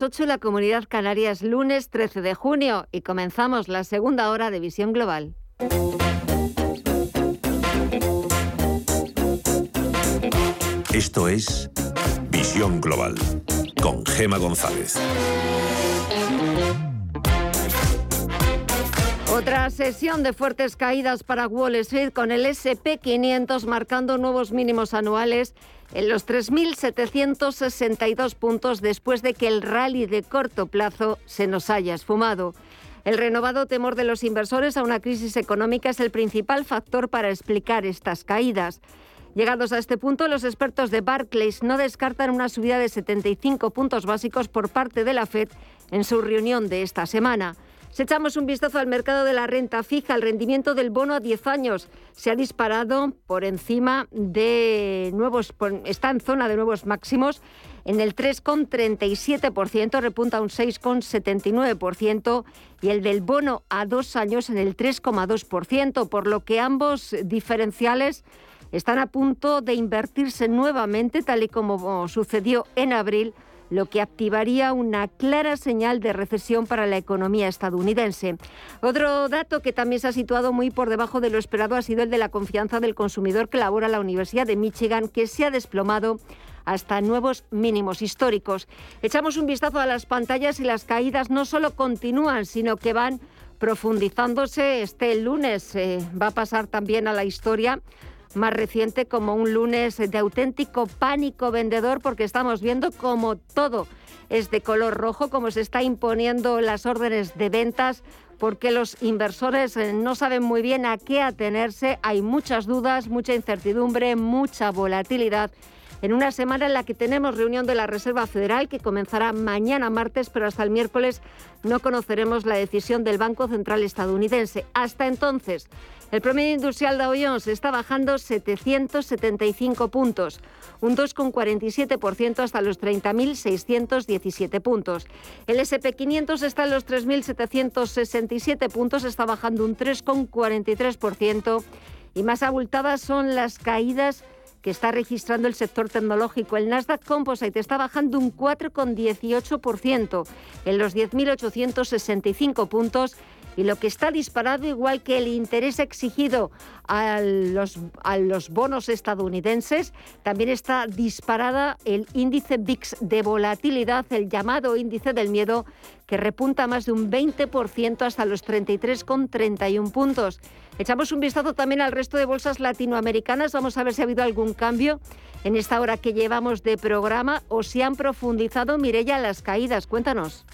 8 la Comunidad Canaria es lunes 13 de junio y comenzamos la segunda hora de Visión Global. Esto es Visión Global con Gema González. Otra sesión de fuertes caídas para Wall Street con el SP500 marcando nuevos mínimos anuales en los 3.762 puntos después de que el rally de corto plazo se nos haya esfumado. El renovado temor de los inversores a una crisis económica es el principal factor para explicar estas caídas. Llegados a este punto, los expertos de Barclays no descartan una subida de 75 puntos básicos por parte de la Fed en su reunión de esta semana. Si echamos un vistazo al mercado de la renta fija, el rendimiento del bono a 10 años se ha disparado por encima de nuevos, está en zona de nuevos máximos. En el 3,37% repunta un 6,79% y el del bono a dos años en el 3,2%, por lo que ambos diferenciales están a punto de invertirse nuevamente, tal y como sucedió en abril lo que activaría una clara señal de recesión para la economía estadounidense. Otro dato que también se ha situado muy por debajo de lo esperado ha sido el de la confianza del consumidor que labora la Universidad de Michigan, que se ha desplomado hasta nuevos mínimos históricos. Echamos un vistazo a las pantallas y las caídas no solo continúan, sino que van profundizándose. Este lunes eh, va a pasar también a la historia más reciente como un lunes de auténtico pánico vendedor porque estamos viendo como todo es de color rojo, como se está imponiendo las órdenes de ventas porque los inversores eh, no saben muy bien a qué atenerse, hay muchas dudas, mucha incertidumbre, mucha volatilidad en una semana en la que tenemos reunión de la Reserva Federal que comenzará mañana martes, pero hasta el miércoles no conoceremos la decisión del Banco Central estadounidense. Hasta entonces, el promedio industrial de Jones está bajando 775 puntos, un 2,47% hasta los 30.617 puntos. El SP500 está en los 3.767 puntos, está bajando un 3,43% y más abultadas son las caídas que está registrando el sector tecnológico. El Nasdaq Composite está bajando un 4,18% en los 10.865 puntos y lo que está disparado, igual que el interés exigido a los, a los bonos estadounidenses, también está disparada el índice VIX de volatilidad, el llamado índice del miedo, que repunta más de un 20% hasta los 33,31 puntos. Echamos un vistazo también al resto de bolsas latinoamericanas. Vamos a ver si ha habido algún cambio en esta hora que llevamos de programa o si han profundizado, Mirella, las caídas. Cuéntanos.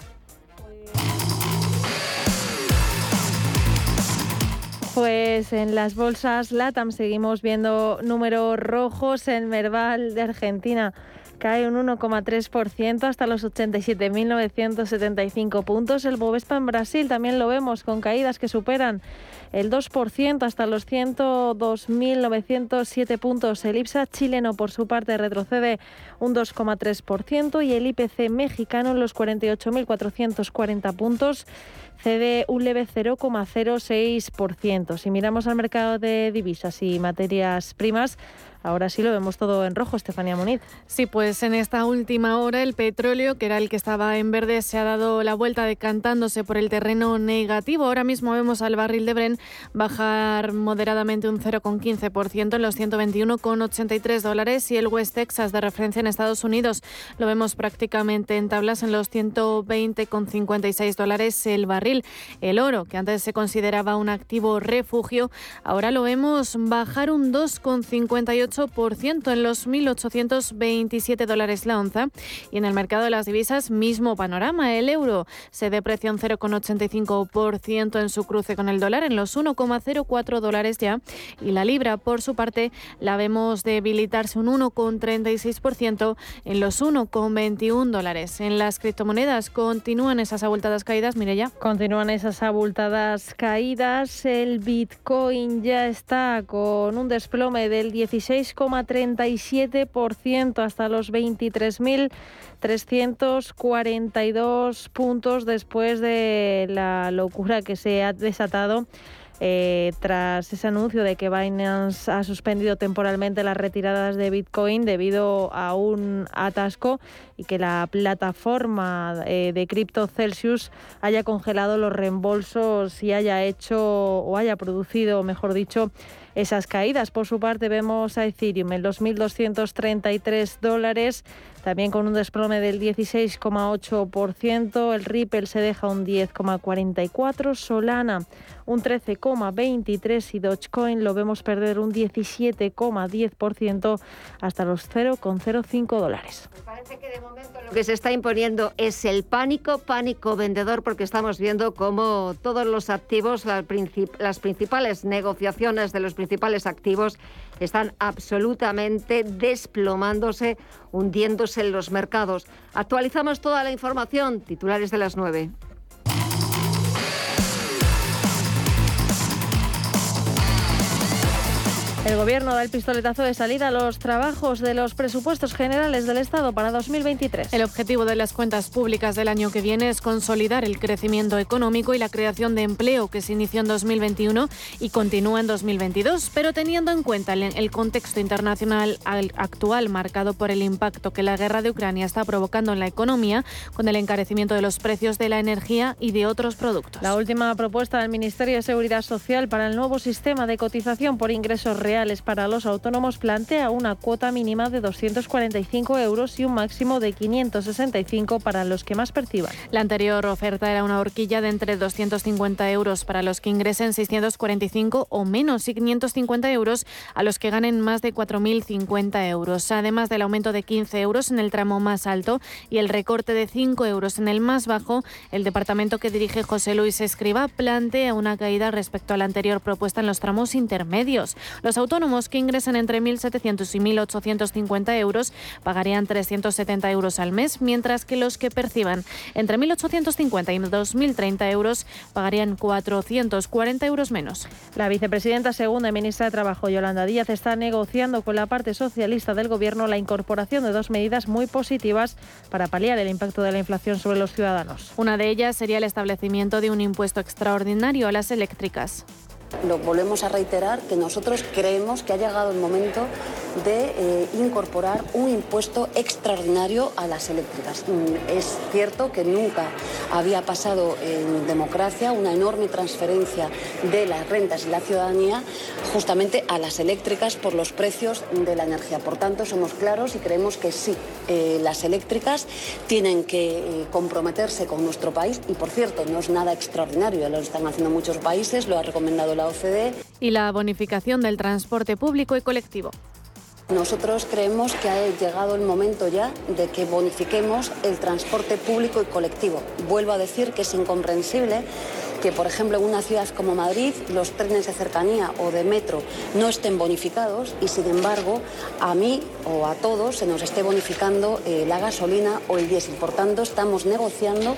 Pues en las bolsas LATAM seguimos viendo números rojos. El Merval de Argentina cae un 1,3% hasta los 87.975 puntos. El Bovespa en Brasil también lo vemos con caídas que superan el 2% hasta los 102.907 puntos. El IPSA chileno, por su parte, retrocede un 2,3% y el IPC mexicano en los 48.440 puntos cede un leve 0,06%. Si miramos al mercado de divisas y materias primas, Ahora sí lo vemos todo en rojo, Estefanía Muniz. Sí, pues en esta última hora el petróleo, que era el que estaba en verde, se ha dado la vuelta decantándose por el terreno negativo. Ahora mismo vemos al barril de Bren bajar moderadamente un 0,15% en los 121,83 dólares y el West Texas de referencia en Estados Unidos lo vemos prácticamente en tablas en los 120,56 dólares el barril. El oro, que antes se consideraba un activo refugio, ahora lo vemos bajar un 2,58 en los 1.827 dólares la onza. Y en el mercado de las divisas, mismo panorama. El euro se deprecia un 0,85% en su cruce con el dólar, en los 1,04 dólares ya. Y la libra, por su parte, la vemos debilitarse un 1,36% en los 1,21 dólares. En las criptomonedas continúan esas abultadas caídas, ya Continúan esas abultadas caídas. El Bitcoin ya está con un desplome del 16 6,37% hasta los 23.342 puntos después de la locura que se ha desatado eh, tras ese anuncio de que Binance ha suspendido temporalmente las retiradas de Bitcoin debido a un atasco y que la plataforma eh, de cripto Celsius haya congelado los reembolsos y haya hecho o haya producido, mejor dicho, esas caídas. Por su parte, vemos a Ethereum en los 1.233 dólares, también con un desplome del 16,8%. El Ripple se deja un 10,44%. Solana un 13,23% y Dogecoin lo vemos perder un 17,10% hasta los 0,05 dólares. Parece que de momento lo que se está imponiendo es el pánico, pánico vendedor, porque estamos viendo cómo todos los activos, las principales negociaciones de los principales activos están absolutamente desplomándose, hundiéndose en los mercados. Actualizamos toda la información, titulares de las 9. El Gobierno da el pistoletazo de salida a los trabajos de los presupuestos generales del Estado para 2023. El objetivo de las cuentas públicas del año que viene es consolidar el crecimiento económico y la creación de empleo que se inició en 2021 y continúa en 2022, pero teniendo en cuenta el contexto internacional actual marcado por el impacto que la guerra de Ucrania está provocando en la economía, con el encarecimiento de los precios de la energía y de otros productos. La última propuesta del Ministerio de Seguridad Social para el nuevo sistema de cotización por ingresos reales para los autónomos plantea una cuota mínima de 245 euros y un máximo de 565 para los que más perciban. La anterior oferta era una horquilla de entre 250 euros para los que ingresen 645 o menos y 550 euros a los que ganen más de 4.050 euros, además del aumento de 15 euros en el tramo más alto y el recorte de 5 euros en el más bajo. El departamento que dirige José Luis Escriba plantea una caída respecto a la anterior propuesta en los tramos intermedios. Los autónomos que ingresen entre 1.700 y 1.850 euros pagarían 370 euros al mes, mientras que los que perciban entre 1.850 y 2.030 euros pagarían 440 euros menos. La vicepresidenta segunda y ministra de Trabajo, Yolanda Díaz, está negociando con la parte socialista del Gobierno la incorporación de dos medidas muy positivas para paliar el impacto de la inflación sobre los ciudadanos. Una de ellas sería el establecimiento de un impuesto extraordinario a las eléctricas. Lo volvemos a reiterar que nosotros creemos que ha llegado el momento de eh, incorporar un impuesto extraordinario a las eléctricas. Mm, es cierto que nunca había pasado en democracia una enorme transferencia de las rentas y la ciudadanía justamente a las eléctricas por los precios de la energía. Por tanto, somos claros y creemos que sí, eh, las eléctricas tienen que eh, comprometerse con nuestro país y, por cierto, no es nada extraordinario, lo están haciendo muchos países, lo ha recomendado la OCDE. Y la bonificación del transporte público y colectivo. Nosotros creemos que ha llegado el momento ya de que bonifiquemos el transporte público y colectivo. Vuelvo a decir que es incomprensible que, por ejemplo, en una ciudad como Madrid los trenes de cercanía o de metro no estén bonificados y, sin embargo, a mí o a todos se nos esté bonificando eh, la gasolina o el diésel. Por tanto, estamos negociando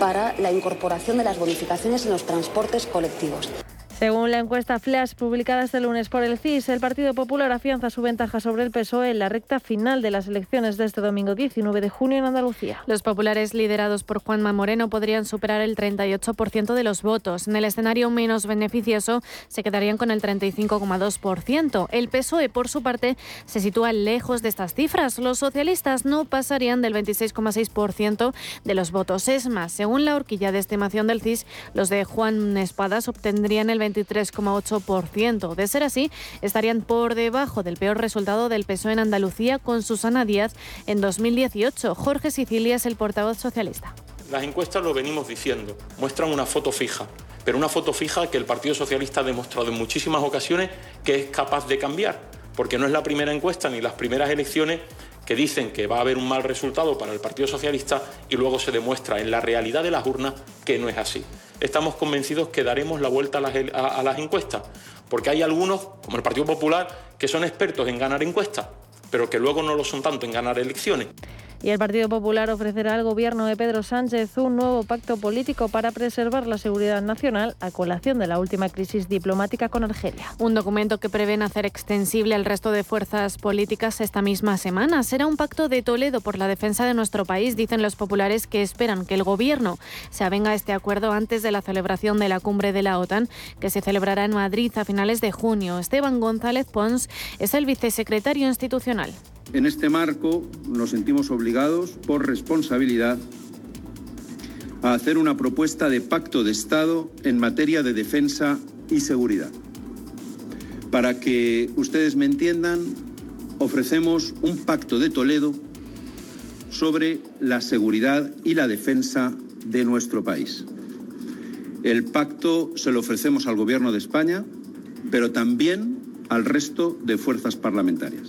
para la incorporación de las bonificaciones en los transportes colectivos. Según la encuesta Flash publicada este lunes por el CIS, el Partido Popular afianza su ventaja sobre el PSOE en la recta final de las elecciones de este domingo 19 de junio en Andalucía. Los populares liderados por Juanma Moreno podrían superar el 38% de los votos. En el escenario menos beneficioso se quedarían con el 35,2%. El PSOE, por su parte, se sitúa lejos de estas cifras. Los socialistas no pasarían del 26,6% de los votos. Es más, según la horquilla de estimación del CIS, los de Juan Espadas obtendrían el 23,8%. De ser así, estarían por debajo del peor resultado del PSOE en Andalucía con Susana Díaz en 2018. Jorge Sicilia es el portavoz socialista. Las encuestas lo venimos diciendo, muestran una foto fija, pero una foto fija que el Partido Socialista ha demostrado en muchísimas ocasiones que es capaz de cambiar, porque no es la primera encuesta ni las primeras elecciones que dicen que va a haber un mal resultado para el Partido Socialista y luego se demuestra en la realidad de las urnas que no es así. Estamos convencidos que daremos la vuelta a las, encuestas, porque hay algunos, como el Partido Popular, que son expertos en ganar encuestas, pero que luego no lo son tanto en ganar elecciones. Y el Partido Popular ofrecerá al gobierno de Pedro Sánchez un nuevo pacto político para preservar la seguridad nacional a colación de la última crisis diplomática con Argelia. Un documento que prevén hacer extensible al resto de fuerzas políticas esta misma semana. Será un pacto de Toledo por la defensa de nuestro país, dicen los populares que esperan que el gobierno se avenga a este acuerdo antes de la celebración de la cumbre de la OTAN, que se celebrará en Madrid a finales de junio. Esteban González Pons es el vicesecretario institucional. En este marco nos sentimos obligados por responsabilidad a hacer una propuesta de pacto de Estado en materia de defensa y seguridad. Para que ustedes me entiendan, ofrecemos un pacto de Toledo sobre la seguridad y la defensa de nuestro país. El pacto se lo ofrecemos al Gobierno de España, pero también al resto de fuerzas parlamentarias.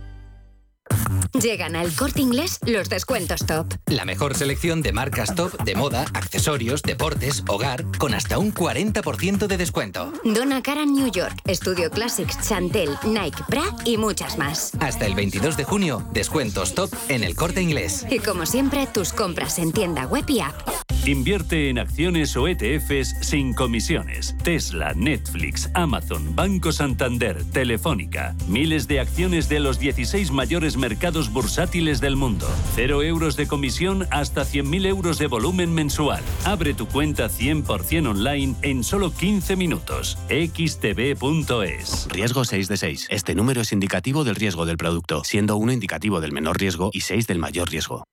Llegan al corte inglés los descuentos top. La mejor selección de marcas top de moda, accesorios, deportes, hogar, con hasta un 40% de descuento. Donna Karan New York, Studio Classics, Chantel, Nike, Bra y muchas más. Hasta el 22 de junio, descuentos top en el corte inglés. Y como siempre, tus compras en tienda web y app. Invierte en acciones o ETFs sin comisiones. Tesla, Netflix, Amazon, Banco Santander, Telefónica. Miles de acciones de los 16 mayores mercados bursátiles del mundo. Cero euros de comisión hasta 100.000 euros de volumen mensual. Abre tu cuenta 100% online en solo 15 minutos. xtb.es. Riesgo 6 de 6. Este número es indicativo del riesgo del producto, siendo 1 indicativo del menor riesgo y 6 del mayor riesgo.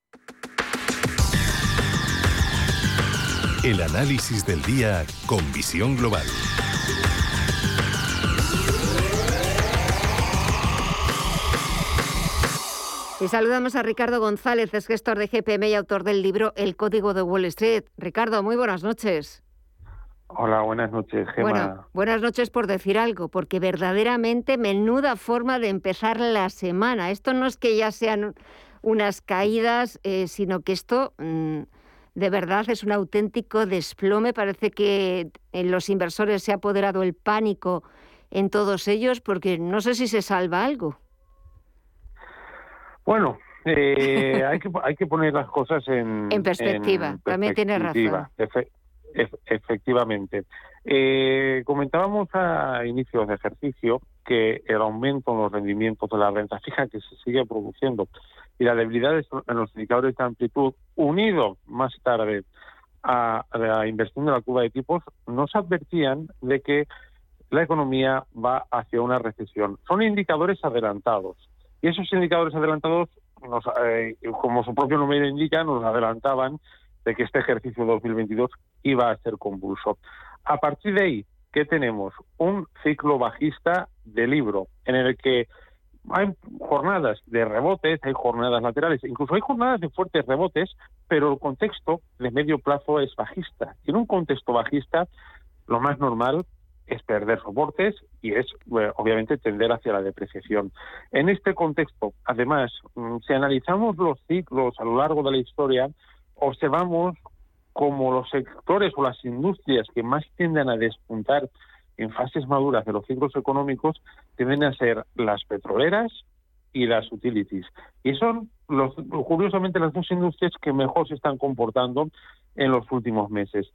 El análisis del día con visión global. Y saludamos a Ricardo González, es gestor de GPM y autor del libro El Código de Wall Street. Ricardo, muy buenas noches. Hola, buenas noches, Gemma. Bueno, buenas noches por decir algo, porque verdaderamente menuda forma de empezar la semana. Esto no es que ya sean unas caídas, eh, sino que esto mm, de verdad es un auténtico desplome. Parece que en los inversores se ha apoderado el pánico en todos ellos, porque no sé si se salva algo. Bueno, eh, hay, que, hay que poner las cosas en, en perspectiva. También tiene razón. efectivamente. Eh, comentábamos a inicios de ejercicio que el aumento en los rendimientos de la renta fija que se sigue produciendo y la debilidad en los indicadores de amplitud, unido más tarde a la inversión de la curva de tipos, nos advertían de que la economía va hacia una recesión. Son indicadores adelantados y esos indicadores adelantados, eh, como su propio nombre indica, nos adelantaban de que este ejercicio 2022 iba a ser convulso. A partir de ahí, ¿qué tenemos? Un ciclo bajista de libro, en el que hay jornadas de rebotes, hay jornadas laterales, incluso hay jornadas de fuertes rebotes, pero el contexto de medio plazo es bajista. Y en un contexto bajista, lo más normal es perder soportes y es obviamente tender hacia la depreciación. En este contexto, además, mm, si analizamos los ciclos a lo largo de la historia, observamos como los sectores o las industrias que más tienden a despuntar en fases maduras de los ciclos económicos tienden a ser las petroleras y las utilities. Y son curiosamente las dos industrias que mejor se están comportando en los últimos meses.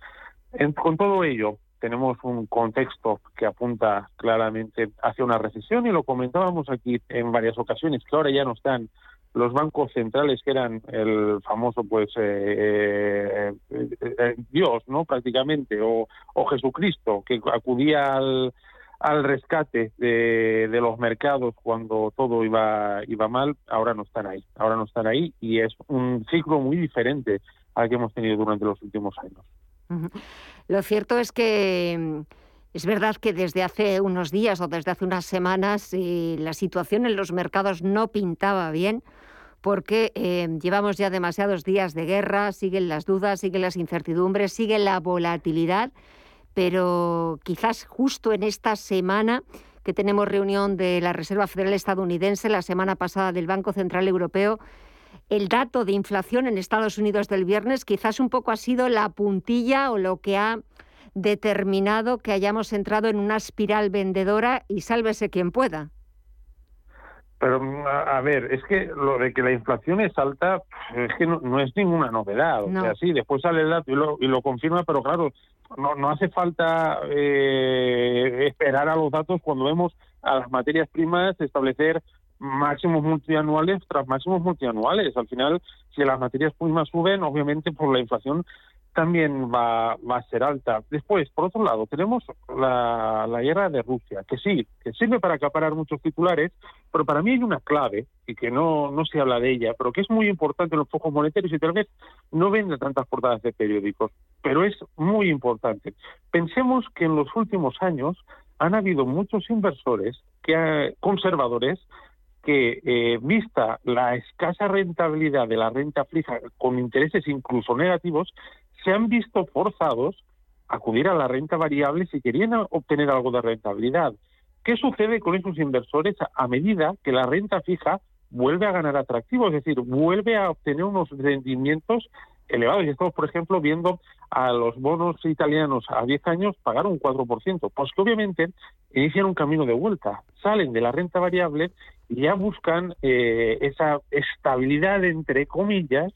con todo ello, tenemos un contexto que apunta claramente hacia una recesión y lo comentábamos aquí en varias ocasiones, que ahora ya no están los bancos centrales que eran el famoso pues eh, eh, eh, Dios no prácticamente o, Jesucristo que acudía al, al rescate de, de, los mercados cuando todo iba iba mal ahora no están ahí ahora no están ahí y es un ciclo muy diferente al que hemos tenido durante los últimos años lo cierto es que Es verdad que desde hace unos días o desde hace unas semanas eh, la situación en los mercados no pintaba bien porque eh, llevamos ya demasiados días de guerra, siguen las dudas, siguen las incertidumbres, sigue la volatilidad, pero quizás justo en esta semana que tenemos reunión de la Reserva Federal estadounidense, la semana pasada del Banco Central Europeo, el dato de inflación en Estados Unidos del viernes quizás un poco ha sido la puntilla o lo que ha determinado que hayamos entrado en una espiral vendedora y sálvese quien pueda. Pero, a ver, es que lo de que la inflación es alta es que no, es ninguna novedad. O sea, sí, después sale el dato y lo, y lo confirma, pero claro, no, no hace falta eh, esperar a los datos cuando vemos a las materias primas establecer máximos multianuales tras máximos multianuales. Al final, si las materias primas suben, obviamente por la inflación también va, va a ser alta. Después, por otro lado, tenemos la, guerra de Rusia, que sí, que sirve para acaparar muchos titulares, pero para mí hay una clave, y que no, no se habla de ella, pero que es muy importante en los focos monetarios y tal vez no vende tantas portadas de periódicos, pero es muy importante. Pensemos que en los últimos años han habido muchos inversores que, conservadores que, eh, vista la escasa rentabilidad de la renta fija con intereses incluso negativos, se han visto forzados a acudir a la renta variable si querían obtener algo de rentabilidad. ¿Qué sucede con esos inversores a medida que la renta fija vuelve a ganar atractivo? Es decir, vuelve a obtener unos rendimientos elevados. Y estamos, por ejemplo, viendo a los bonos italianos a 10 años pagar un 4%. Pues que obviamente inician un camino de vuelta, salen de la renta variable y ya buscan eh, esa estabilidad, entre comillas,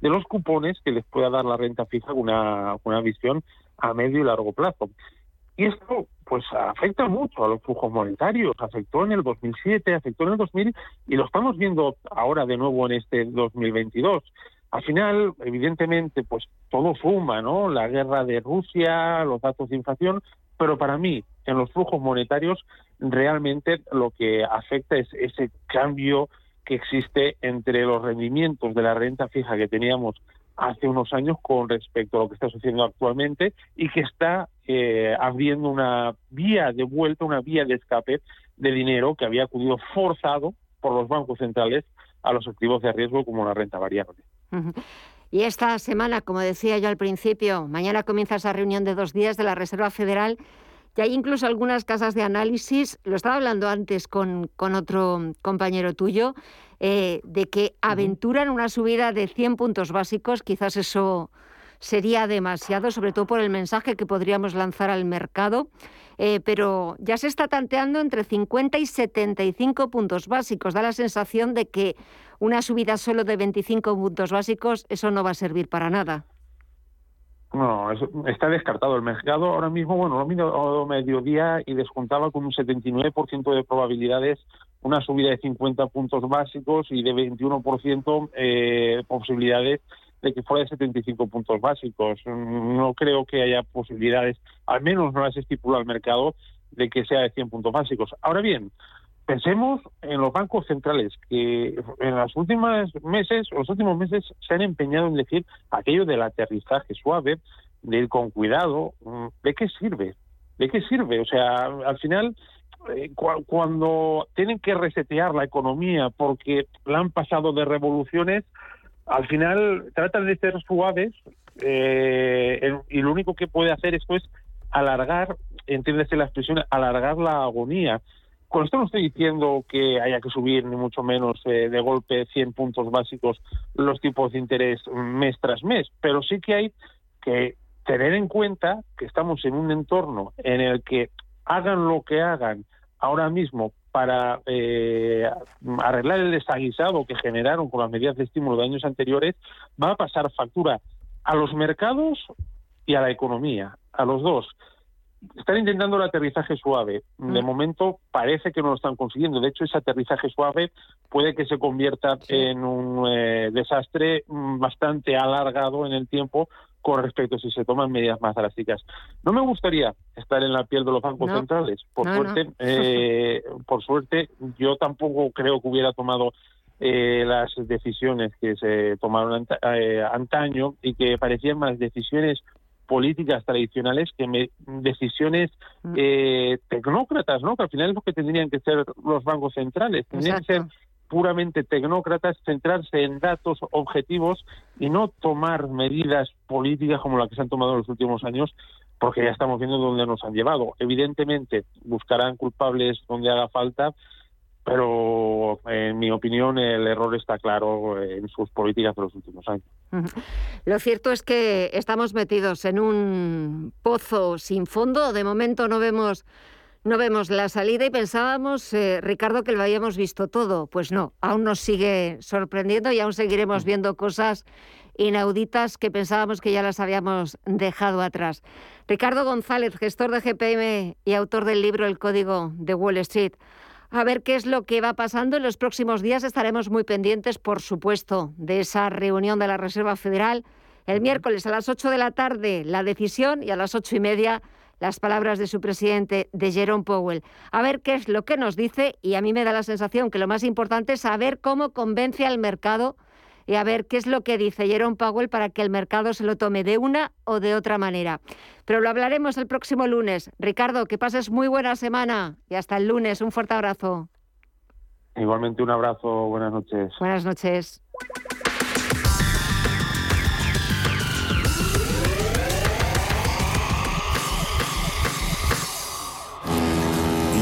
de los cupones que les pueda dar la renta fija una, una visión a medio y largo plazo. Y esto pues afecta mucho a los flujos monetarios, afectó en el 2007, afectó en el 2000 y lo estamos viendo ahora de nuevo en este 2022. Al final, evidentemente, pues todo suma, ¿no? La guerra de Rusia, los datos de inflación, pero para mí, en los flujos monetarios, realmente lo que afecta es ese cambio que existe entre los rendimientos de la renta fija que teníamos hace unos años con respecto a lo que está sucediendo actualmente y que está eh, abriendo una vía de vuelta, una vía de escape de dinero que había acudido forzado por los bancos centrales a los activos de riesgo como la renta variable. Y esta semana, como decía yo al principio, mañana comienza esa reunión de dos días de la Reserva Federal y hay incluso algunas casas de análisis, lo estaba hablando antes con, con otro compañero tuyo, eh, de que aventuran una subida de 100 puntos básicos, quizás eso sería demasiado, sobre todo por el mensaje que podríamos lanzar al mercado, eh, pero ya se está tanteando entre 50 y 75 puntos básicos. Da la sensación de que una subida solo de 25 puntos básicos, eso no va a servir para nada. No, está descartado. El mercado ahora mismo, bueno, lo mismo mediodía y descontaba con un 79% de probabilidades una subida de 50 puntos básicos y de 21% eh, posibilidades de que fuera de 75 puntos básicos. No creo que haya posibilidades, al menos no las estipula el mercado, de que sea de 100 puntos básicos. Ahora bien, pensemos en los bancos centrales que en los últimos meses, los últimos meses se han empeñado en decir aquello del aterrizaje suave, de ir con cuidado. ¿De qué sirve? ¿De qué sirve? O sea, al final eh, cuando tienen que resetear la economía porque la han pasado de revoluciones, al final tratan de ser suaves eh, y lo único que puede hacer esto es alargar, entiéndese la expresión, alargar la agonía. Con esto no estoy diciendo que haya que subir ni mucho menos eh, de golpe 100 puntos básicos los tipos de interés mes tras mes, pero sí que hay que tener en cuenta que estamos en un entorno en el que hagan lo que hagan ahora mismo para eh, arreglar el desaguisado que generaron con las medidas de estímulo de años anteriores, va a pasar factura a los mercados y a la economía, a los dos. Están intentando el aterrizaje suave. De mm. momento parece que no lo están consiguiendo. De hecho, ese aterrizaje suave puede que se convierta en un eh, desastre bastante alargado en el tiempo con respecto a si se toman medidas más drásticas. No me gustaría estar en la piel de los bancos centrales. Por suerte, Eh, por suerte, yo tampoco creo que hubiera tomado eh, las decisiones que se tomaron eh, antaño y que parecían más decisiones políticas tradicionales que decisiones mm. eh, tecnócratas, ¿no? Que al final es lo que tendrían que ser los bancos centrales. Tendrían que ser puramente tecnócratas, centrarse en datos objetivos y no tomar medidas políticas como las que se han tomado en los últimos años, porque ya estamos viendo dónde nos han llevado. Evidentemente, buscarán culpables donde haga falta, pero en mi opinión el error está claro en sus políticas de los últimos años. Lo cierto es que estamos metidos en un pozo sin fondo. De momento no vemos no vemos la salida y pensábamos, eh, Ricardo, que lo habíamos visto todo. Pues no, aún nos sigue sorprendiendo y aún seguiremos viendo cosas inauditas que pensábamos que ya las habíamos dejado atrás. Ricardo González, gestor de GPM y autor del libro El Código de Wall Street. A ver qué es lo que va pasando. En los próximos días estaremos muy pendientes, por supuesto, de esa reunión de la Reserva Federal. El miércoles a las 8 de la tarde la decisión y a las ocho y media las palabras de su presidente, de Jerome Powell. A ver qué es lo que nos dice y a mí me da la sensación que lo más importante es saber cómo convence al mercado y a ver qué es lo que dice Jerome Powell para que el mercado se lo tome de una o de otra manera. Pero lo hablaremos el próximo lunes. Ricardo, que pases muy buena semana y hasta el lunes. Un fuerte abrazo. Igualmente un abrazo. Buenas noches. Buenas noches.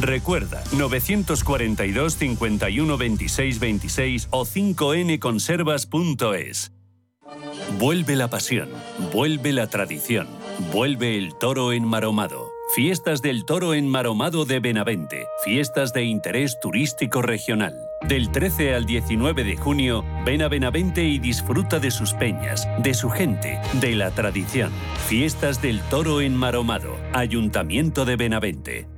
Recuerda, 942 51 26 26 o 5nconservas.es. Vuelve la pasión, vuelve la tradición, vuelve el toro enmaromado. Fiestas del Toro Enmaromado de Benavente, fiestas de interés turístico regional. Del 13 al 19 de junio, ven a Benavente y disfruta de sus peñas, de su gente, de la tradición. Fiestas del Toro Enmaromado, Ayuntamiento de Benavente.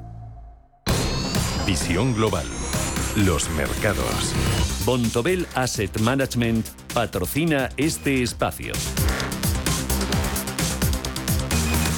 Visión Global. Los mercados. Bontobel Asset Management patrocina este espacio.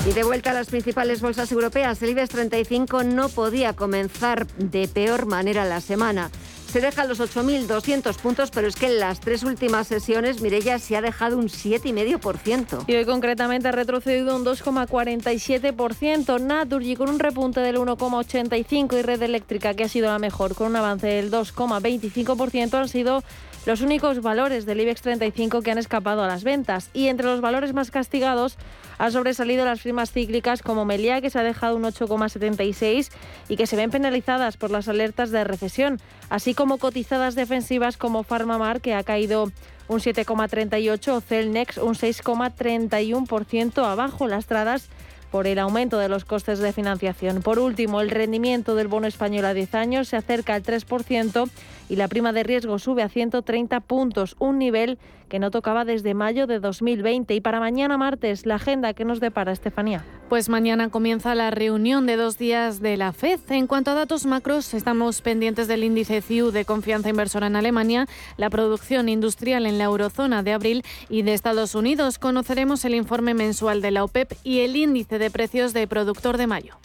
Y de vuelta a las principales bolsas europeas, el IBEX 35 no podía comenzar de peor manera la semana se deja los 8.200 puntos, pero es que en las tres últimas sesiones Mirella se ha dejado un 7,5%. Y hoy concretamente ha retrocedido un 2,47%. Naturgy con un repunte del 1,85% y Red Eléctrica, que ha sido la mejor, con un avance del 2,25%, han sido los únicos valores del IBEX 35 que han escapado a las ventas. Y entre los valores más castigados ha sobresalido las firmas cíclicas como Melia, que se ha dejado un 8,76 y que se ven penalizadas por las alertas de recesión, así como cotizadas defensivas como Farmamar, que ha caído un 7,38 o Celnex un 6,31% abajo. Las tradas por el aumento de los costes de financiación. Por último, el rendimiento del bono español a 10 años se acerca al 3% y la prima de riesgo sube a 130 puntos, un nivel que no tocaba desde mayo de 2020. Y para mañana martes, la agenda que nos depara Estefanía. Pues mañana comienza la reunión de dos días de la FED. En cuanto a datos macros, estamos pendientes del índice CIU de confianza inversora en Alemania, la producción industrial en la eurozona de abril y de Estados Unidos. Conoceremos el informe mensual de la OPEP y el índice de precios de productor de mayo.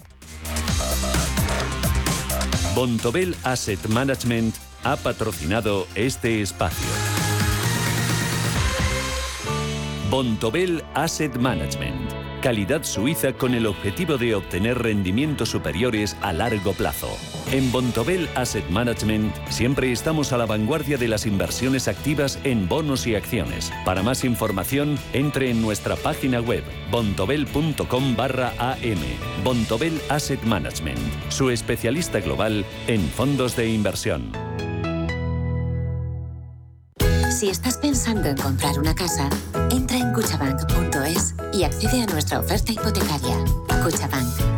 Bontobel Asset Management ha patrocinado este espacio. Bontobel Asset Management. Calidad suiza con el objetivo de obtener rendimientos superiores a largo plazo. En Bontobel Asset Management siempre estamos a la vanguardia de las inversiones activas en bonos y acciones. Para más información, entre en nuestra página web bontobel.com barra am. Bontobel Asset Management, su especialista global en fondos de inversión. Si estás pensando en comprar una casa, entra en cuchabank.es y accede a nuestra oferta hipotecaria. Cuchabank,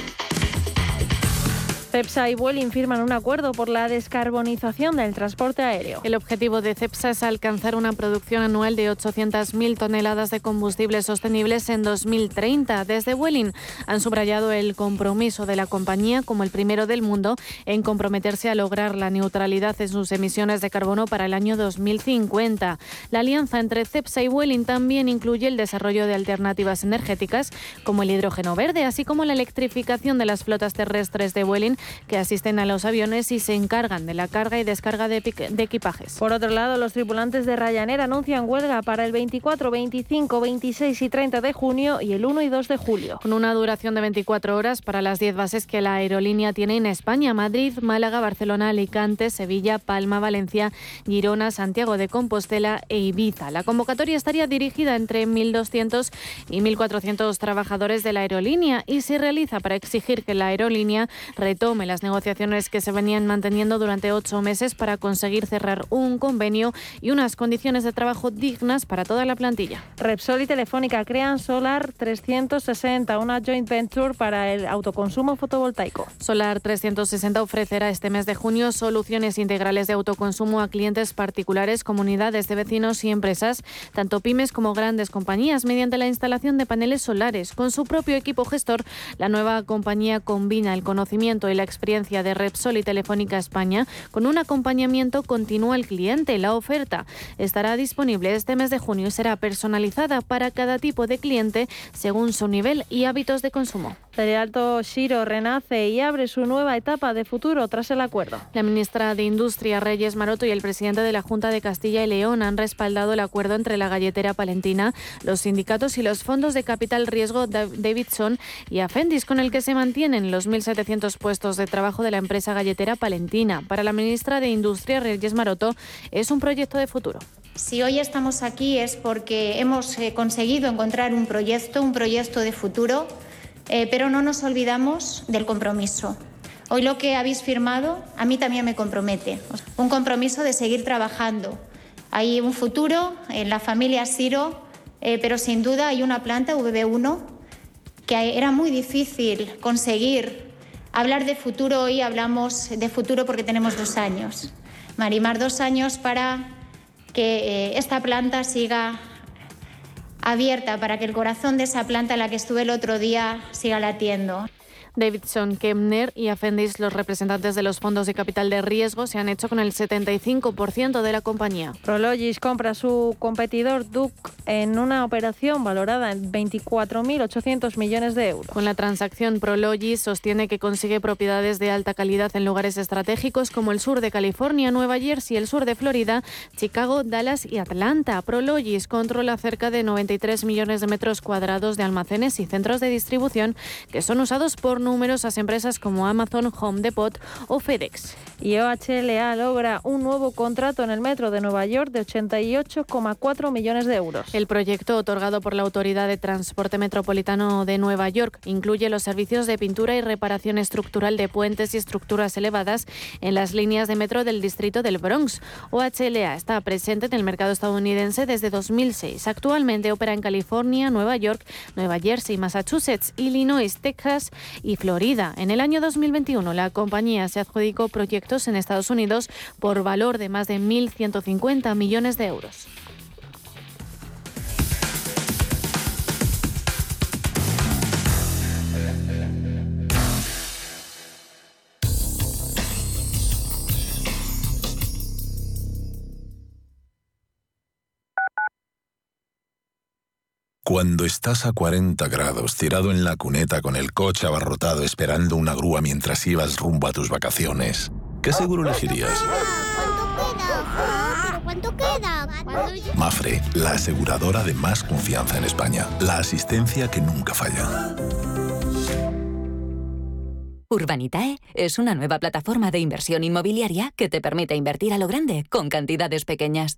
CEPSA y Vueling firman un acuerdo por la descarbonización del transporte aéreo. El objetivo de CEPSA es alcanzar una producción anual de 800.000 toneladas de combustibles sostenibles en 2030. Desde Vueling han subrayado el compromiso de la compañía como el primero del mundo en comprometerse a lograr la neutralidad en sus emisiones de carbono para el año 2050. La alianza entre CEPSA y Vueling también incluye el desarrollo de alternativas energéticas como el hidrógeno verde, así como la electrificación de las flotas terrestres de Vueling que asisten a los aviones y se encargan de la carga y descarga de, equipajes. Por otro lado, los tripulantes de Ryanair anuncian huelga para el 24, 25, 26 y 30 de junio y el 1 y 2 de julio. Con una duración de 24 horas para las 10 bases que la aerolínea tiene en España, Madrid, Málaga, Barcelona, Alicante, Sevilla, Palma, Valencia, Girona, Santiago de Compostela e Ibiza. La convocatoria estaría dirigida entre 1.200 y 1.400 trabajadores de la aerolínea y se realiza para exigir que la aerolínea retome las negociaciones que se venían manteniendo durante ocho meses para conseguir cerrar un convenio y unas condiciones de trabajo dignas para toda la plantilla. Repsol y Telefónica crean Solar 360, una joint venture para el autoconsumo fotovoltaico. Solar 360 ofrecerá este mes de junio soluciones integrales de autoconsumo a clientes particulares, comunidades de vecinos y empresas, tanto pymes como grandes compañías, mediante la instalación de paneles solares. Con su propio equipo gestor, la nueva compañía combina el conocimiento y la experiencia de Repsol y Telefónica España con un acompañamiento continuo al cliente. La oferta estará disponible este mes de junio y será personalizada para cada tipo de cliente según su nivel y hábitos de consumo. Alto Shiro renace y abre su nueva etapa de futuro tras el acuerdo. La ministra de Industria, Reyes Maroto, y el presidente de la Junta de Castilla y León han respaldado el acuerdo entre la galletera palentina, los sindicatos y los fondos de capital riesgo Davidson y Afendis, con el que se mantienen los 1.700 puestos de trabajo de la empresa galletera palentina. Para la ministra de Industria, Reyes Maroto, es un proyecto de futuro. Si hoy estamos aquí es porque hemos eh, conseguido encontrar un proyecto, un proyecto de futuro eh, pero no nos olvidamos del compromiso. Hoy lo que habéis firmado a mí también me compromete, un compromiso de seguir trabajando. Hay un futuro en la familia Siro, eh, pero sin duda hay una planta VB1 que era muy difícil conseguir. Hablar de futuro, hoy hablamos de futuro porque tenemos dos años. Marimar, dos años para que eh, esta planta siga abierta para que el corazón de esa planta en la que estuve el otro día siga latiendo. Davidson, Kemner y Afendis, los representantes de los fondos de capital de riesgo, se han hecho con el 75% de la compañía. Prologis compra su competidor Duke en una operación valorada en 24.800 millones de euros. Con la transacción, Prologis sostiene que consigue propiedades de alta calidad en lugares estratégicos como el sur de California, Nueva Jersey, el sur de Florida, Chicago, Dallas y Atlanta. Prologis controla cerca de 93 millones de metros cuadrados de almacenes y centros de distribución que son usados por numerosas empresas como Amazon, Home Depot o FedEx. Y OHLA logra un nuevo contrato en el metro de Nueva York de 88,4 millones de euros. El proyecto otorgado por la Autoridad de Transporte Metropolitano de Nueva York incluye los servicios de pintura y reparación estructural de puentes y estructuras elevadas en las líneas de metro del distrito del Bronx. OHLA está presente en el mercado estadounidense desde 2006. Actualmente opera en California, Nueva York, Nueva Jersey, Massachusetts, Illinois, Texas y y Florida. En el año 2021, la compañía se adjudicó proyectos en Estados Unidos por valor de más de 1.150 millones de euros. Cuando estás a 40 grados, tirado en la cuneta con el coche abarrotado esperando una grúa mientras ibas rumbo a tus vacaciones, ¿qué seguro elegirías? Mafre, la aseguradora de más confianza en España. La asistencia que nunca falla. Urbanitae es una nueva plataforma de inversión inmobiliaria que te permite invertir a lo grande con cantidades pequeñas.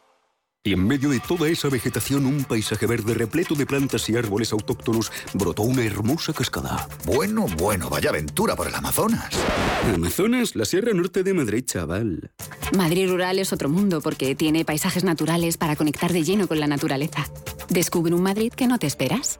Y en medio de toda esa vegetación, un paisaje verde repleto de plantas y árboles autóctonos, brotó una hermosa cascada. Bueno, bueno, vaya aventura por el Amazonas. Amazonas, la Sierra Norte de Madrid, chaval. Madrid rural es otro mundo porque tiene paisajes naturales para conectar de lleno con la naturaleza. Descubre un Madrid que no te esperas.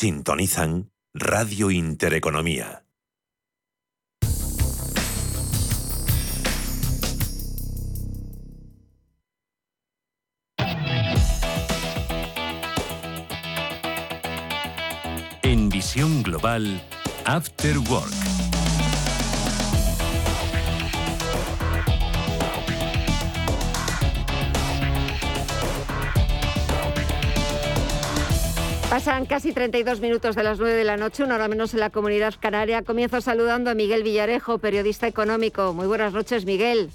Sintonizan Radio Intereconomía. En visión global, After Work. Pasan casi 32 minutos de las 9 de la noche, una hora menos en la comunidad canaria. Comienzo saludando a Miguel Villarejo, periodista económico. Muy buenas noches, Miguel.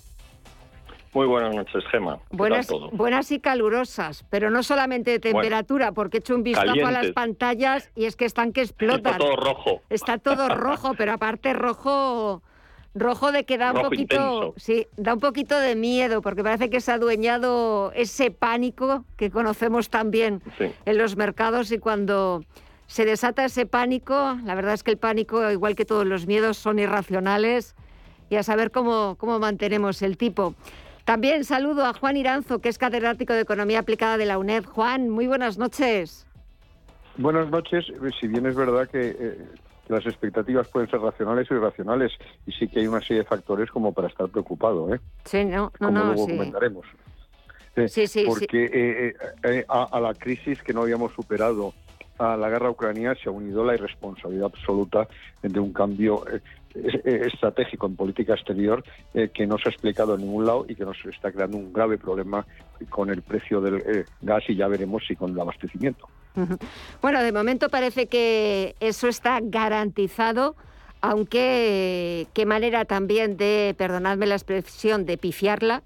Muy buenas noches, Gema. Buenas, buenas y calurosas, pero no solamente de temperatura, porque he hecho un vistazo a las pantallas y es que están que explotan. Está todo rojo. Está todo rojo, pero aparte rojo Rojo de que da un poquito, sí, da un poquito de miedo porque parece que se ha adueñado ese pánico que conocemos también en los mercados y cuando se desata ese pánico, la verdad es que el pánico, igual que todos los miedos, son irracionales y a saber cómo, cómo mantenemos el tipo. También saludo a Juan Iranzo, que es catedrático de Economía Aplicada de la UNED. Juan, muy buenas noches. Buenas noches. Si bien es verdad que eh, las expectativas pueden ser racionales o irracionales y sí que hay una serie de factores como para estar preocupado, ¿eh? Sí, no, no, como luego comentaremos. sí, sí, porque eh, eh, a, la crisis que no habíamos superado, a la guerra ucraniana se ha unido la irresponsabilidad absoluta de un cambio eh, estratégico en política exterior que no se ha explicado en ningún lado y que nos está creando un grave problema con el precio del gas y ya veremos si con el abastecimiento. Bueno, de momento parece que eso está garantizado, aunque qué manera también de, perdonadme la expresión, de pifiarla,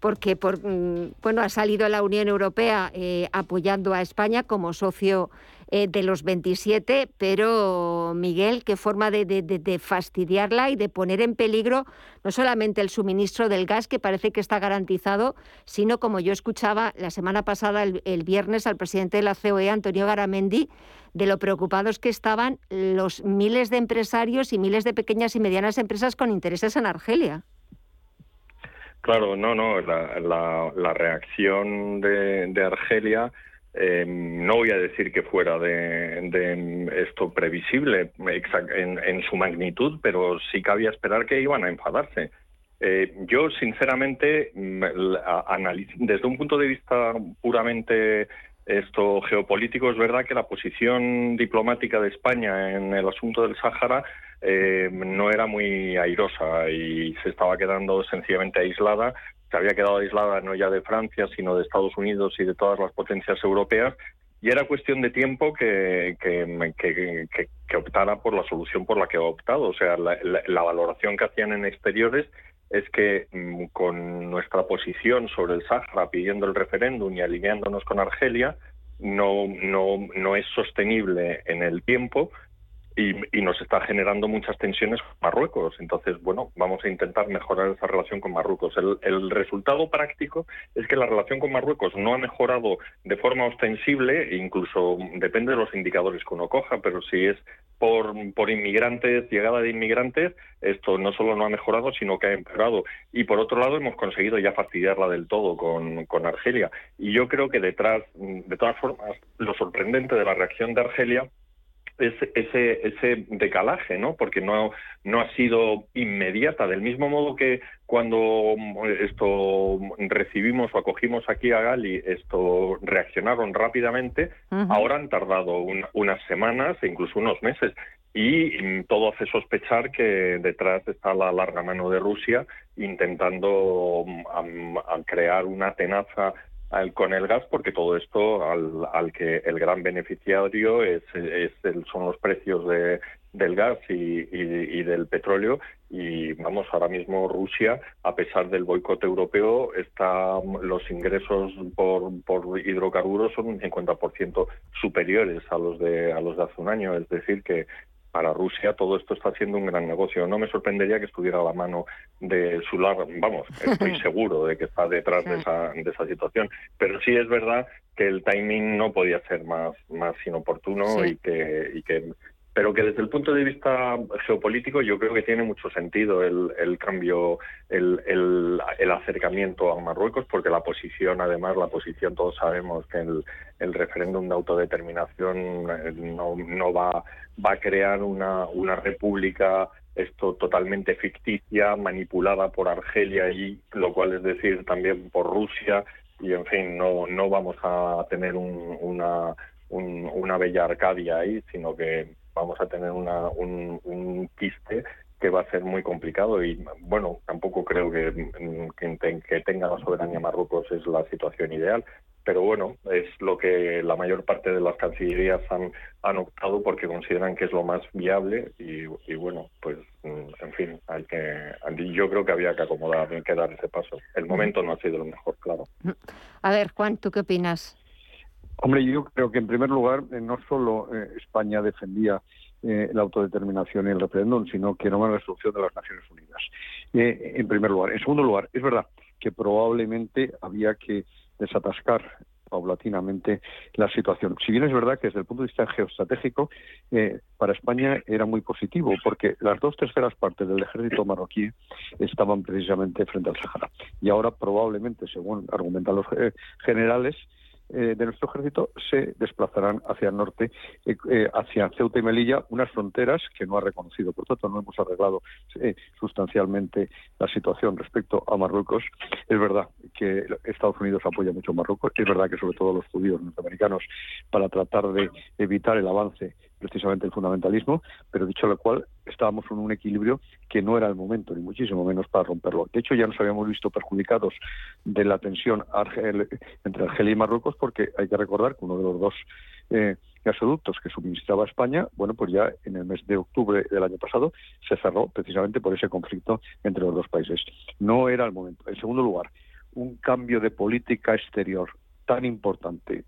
porque por, mm, bueno, ha salido la Unión Europea eh, apoyando a España como socio eh, de los 27, pero Miguel, qué forma de, fastidiarla y de poner en peligro no solamente el suministro del gas, que parece que está garantizado, sino como yo escuchaba la semana pasada, el, viernes, al presidente de la COE, Antonio Garamendi, de lo preocupados que estaban los miles de empresarios y miles de pequeñas y medianas empresas con intereses en Argelia. Claro, no, no, la, reacción de Argelia Em, no voy a decir que fuera de, esto previsible en, su magnitud, pero sí cabía esperar que iban a enfadarse. Eh, yo, sinceramente, mm, desde un punto de vista puramente esto geopolítico, es verdad que la posición diplomática de España en el asunto del Sáhara eh, no era muy airosa y se estaba quedando sencillamente aislada se había quedado aislada no ya de Francia, sino de Estados Unidos y de todas las potencias europeas, y era cuestión de tiempo que, que, optara por la solución por la que ha optado. O sea, la, valoración que hacían en exteriores es que mm, con nuestra posición sobre el Sáhara pidiendo el referéndum y alineándonos con Argelia, no, no, no es sostenible en el tiempo y, nos está generando muchas tensiones con Marruecos. Entonces, bueno, vamos a intentar mejorar esa relación con Marruecos. El, resultado práctico es que la relación con Marruecos no ha mejorado de forma ostensible, incluso depende de los indicadores que uno coja, pero si es por, por inmigrantes, llegada de inmigrantes, esto no solo no ha mejorado, sino que ha empeorado. Y por otro lado, hemos conseguido ya fastidiarla del todo con, con Argelia. Y yo creo que detrás, de todas formas, lo sorprendente de la reacción de Argelia ese, ese, ese decalaje, ¿no? Porque no, no ha sido inmediata, del mismo modo que cuando esto recibimos o acogimos aquí a Gali, esto reaccionaron rápidamente, ahora han tardado unas semanas e incluso unos meses. Y todo hace sospechar que detrás está la larga mano de Rusia intentando crear una tenaza con el gas, porque todo esto al, que el gran beneficiario es, son los precios de, del gas y, del petróleo. Y vamos, ahora mismo Rusia, a pesar del boicot europeo, está los ingresos por, por hidrocarburos son un 50% superiores a los de a los de hace un año. Es decir, que para Rusia todo esto está haciendo un gran negocio. No me sorprendería que estuviera a la mano de su lado, vamos, estoy seguro de que está detrás de esa, de esa situación, pero sí es verdad que el timing no podía ser más, más inoportuno y que, y que pero que desde el punto de vista geopolítico yo creo que tiene mucho sentido el, el cambio, el, el, acercamiento a Marruecos, porque la posición, además, la posición, todos sabemos que el, referéndum de autodeterminación eh, no, no va, va a crear una, una república esto totalmente ficticia, manipulada por Argelia y lo cual es decir también por Rusia. Y en fin no no vamos a tener un, una una bella Arcadia ahí, sino que vamos a tener una, un, un quiste que va a ser muy complicado y bueno, tampoco creo que, que, tenga la soberanía Marruecos es la situación ideal, pero bueno, es lo que la mayor parte de las cancillerías han, han optado porque consideran que es lo más viable y, y bueno, pues en fin, hay que yo creo que había que acomodar, hay que dar ese paso. El momento no ha sido lo mejor, claro. A ver, Juan, ¿tú qué opinas? Hombre, yo creo que en primer lugar eh, no solo eh, España defendía eh, la autodeterminación y el referéndum, sino que era una resolución de las Naciones Unidas. en primer lugar. En segundo lugar, es verdad que probablemente había que desatascar paulatinamente la situación. Si bien es verdad que desde el punto de vista geoestratégico, para España era muy positivo, porque las dos terceras partes del ejército marroquí estaban precisamente frente al Sahara. Y ahora probablemente, según argumentan los generales, eh, de nuestro ejército se desplazarán hacia el norte, eh, eh, hacia Ceuta y Melilla, unas fronteras que no ha reconocido. Por tanto, no hemos arreglado sustancialmente la situación respecto a Marruecos. Es verdad que Estados Unidos apoya mucho a Marruecos, es verdad que sobre todo los judíos norteamericanos para tratar de evitar el avance precisamente el fundamentalismo, pero dicho lo cual, estábamos en un equilibrio que no era el momento, ni muchísimo menos para romperlo. De hecho, ya nos habíamos visto perjudicados de la tensión entre Argelia y Marruecos, porque hay que recordar que uno de los dos eh, gasoductos que suministraba España, bueno, pues ya en el mes de octubre del año pasado se cerró precisamente por ese conflicto entre los dos países. No era el momento. En segundo lugar, un cambio de política exterior tan importante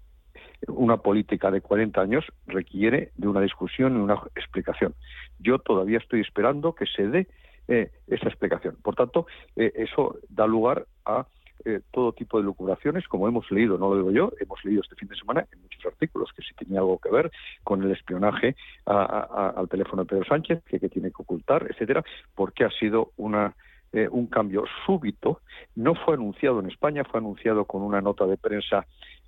una política de 40 años requiere de una discusión y una explicación. Yo todavía estoy esperando que se dé eh, esa explicación. Por tanto, eh, eso da lugar a eh, todo tipo de lucubraciones, como hemos leído, no lo digo yo, hemos leído este fin de semana en muchos artículos que sí tenía algo que ver con el espionaje al teléfono de Pedro Sánchez, que, que tiene que ocultar, etcétera, porque ha sido una un cambio súbito. No fue anunciado en España, fue anunciado con una nota de prensa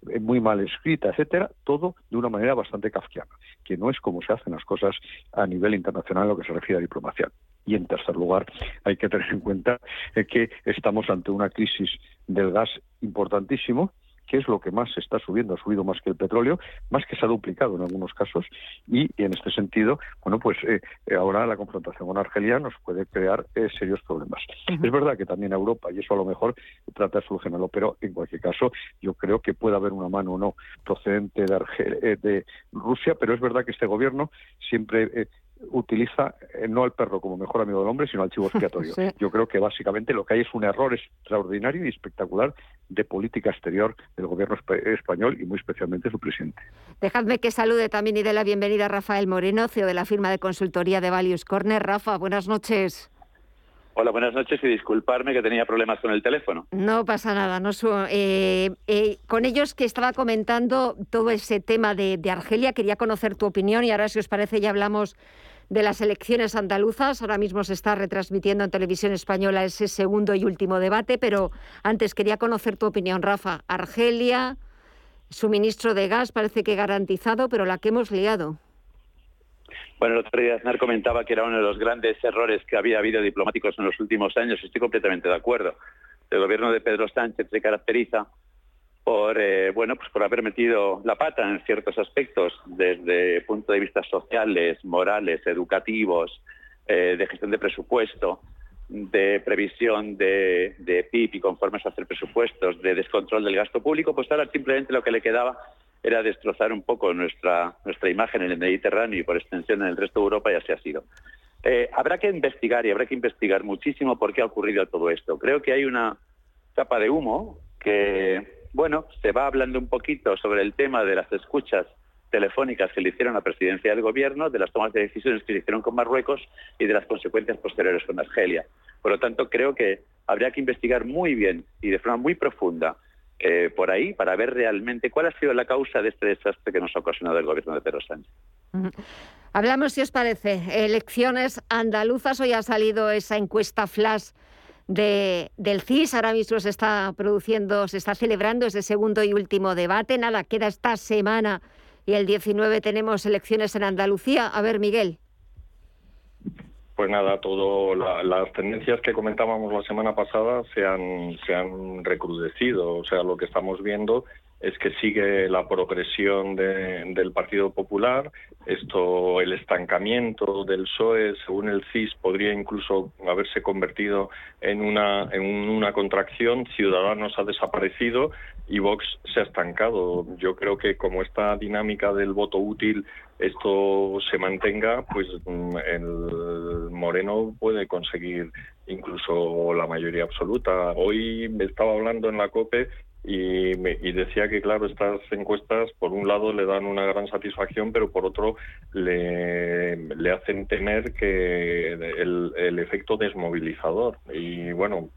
eh, muy mal escrita, etcétera, todo de una manera bastante kafkiana, que no es como se hacen las cosas a nivel internacional en lo que se refiere a diplomacia. Y en tercer lugar, hay que tener en cuenta eh, que estamos ante una crisis del gas importantísimo que es lo que más se está subiendo, ha subido más que el petróleo, más que se ha duplicado en algunos casos, y, en este sentido, bueno, pues eh, ahora la confrontación con Argelia nos puede crear eh, serios problemas. Es verdad que también Europa, y eso a lo mejor trata de solucionarlo, pero en cualquier caso yo creo que puede haber una mano o no procedente de, eh, de Rusia, pero es verdad que este gobierno siempre utiliza eh, no al perro como mejor amigo del hombre, sino al chivo expiatorio. Yo creo que básicamente lo que hay es un error extraordinario y espectacular de política exterior del gobierno español y muy especialmente su presidente. Dejadme que salude también y dé la bienvenida a Rafael Moreno, CEO de la firma de consultoría de Valius Corner. Rafa, buenas noches. Hola, buenas noches y disculparme que tenía problemas con el teléfono. No pasa nada. No eh, eh, con ellos que estaba comentando todo ese tema de, de, Argelia, quería conocer tu opinión y ahora si os parece ya hablamos de las elecciones andaluzas. Ahora mismo se está retransmitiendo en televisión española ese segundo y último debate, pero antes quería conocer tu opinión, Rafa. Argelia, suministro de gas parece que garantizado, pero la que hemos liado. Bueno, el otro día Aznar comentaba que era uno de los grandes errores que había habido diplomáticos en los últimos años. Estoy completamente de acuerdo. El gobierno de Pedro Sánchez se caracteriza por eh, bueno pues por haber metido la pata en ciertos aspectos desde punto de vista sociales, morales, educativos, eh, de gestión de presupuesto, de previsión de, de PIB y conformes a hacer presupuestos, de descontrol del gasto público, pues ahora simplemente lo que le quedaba era destrozar un poco nuestra, nuestra imagen en el Mediterráneo y por extensión en el resto de Europa y así ha sido. Eh, habrá que investigar y habrá que investigar muchísimo por qué ha ocurrido todo esto. Creo que hay una capa de humo que, bueno, se va hablando un poquito sobre el tema de las escuchas telefónicas que le hicieron a la presidencia del gobierno, de las tomas de decisiones que se hicieron con Marruecos y de las consecuencias posteriores con Argelia. Por lo tanto, creo que habría que investigar muy bien y de forma muy profunda eh, por ahí para ver realmente cuál ha sido la causa de este desastre que nos ha ocasionado el gobierno de Pedro Sánchez. Hablamos, si os parece, elecciones andaluzas. Hoy ha salido esa encuesta flash de, del CIS. Ahora mismo se está produciendo, se está celebrando ese segundo y último debate. Nada, queda esta semana y el 19 tenemos elecciones en Andalucía. A ver, Miguel. Pues nada, todo las tendencias que comentábamos la semana pasada se han, se han recrudecido. O sea, lo que estamos viendo es que sigue la progresión del Partido Popular. Esto, el estancamiento del PSOE, según el CIS, podría incluso haberse convertido en una, en una contracción. Ciudadanos ha desaparecido y Vox se ha estancado. Yo creo que como esta dinámica del voto útil esto se mantenga, pues mm, el Moreno puede conseguir incluso la mayoría absoluta. Hoy estaba hablando en la COPE y, decía que, claro, estas encuestas, por un lado, le dan una gran satisfacción, pero por otro, le, le hacen temer que el, el efecto desmovilizador. Y bueno,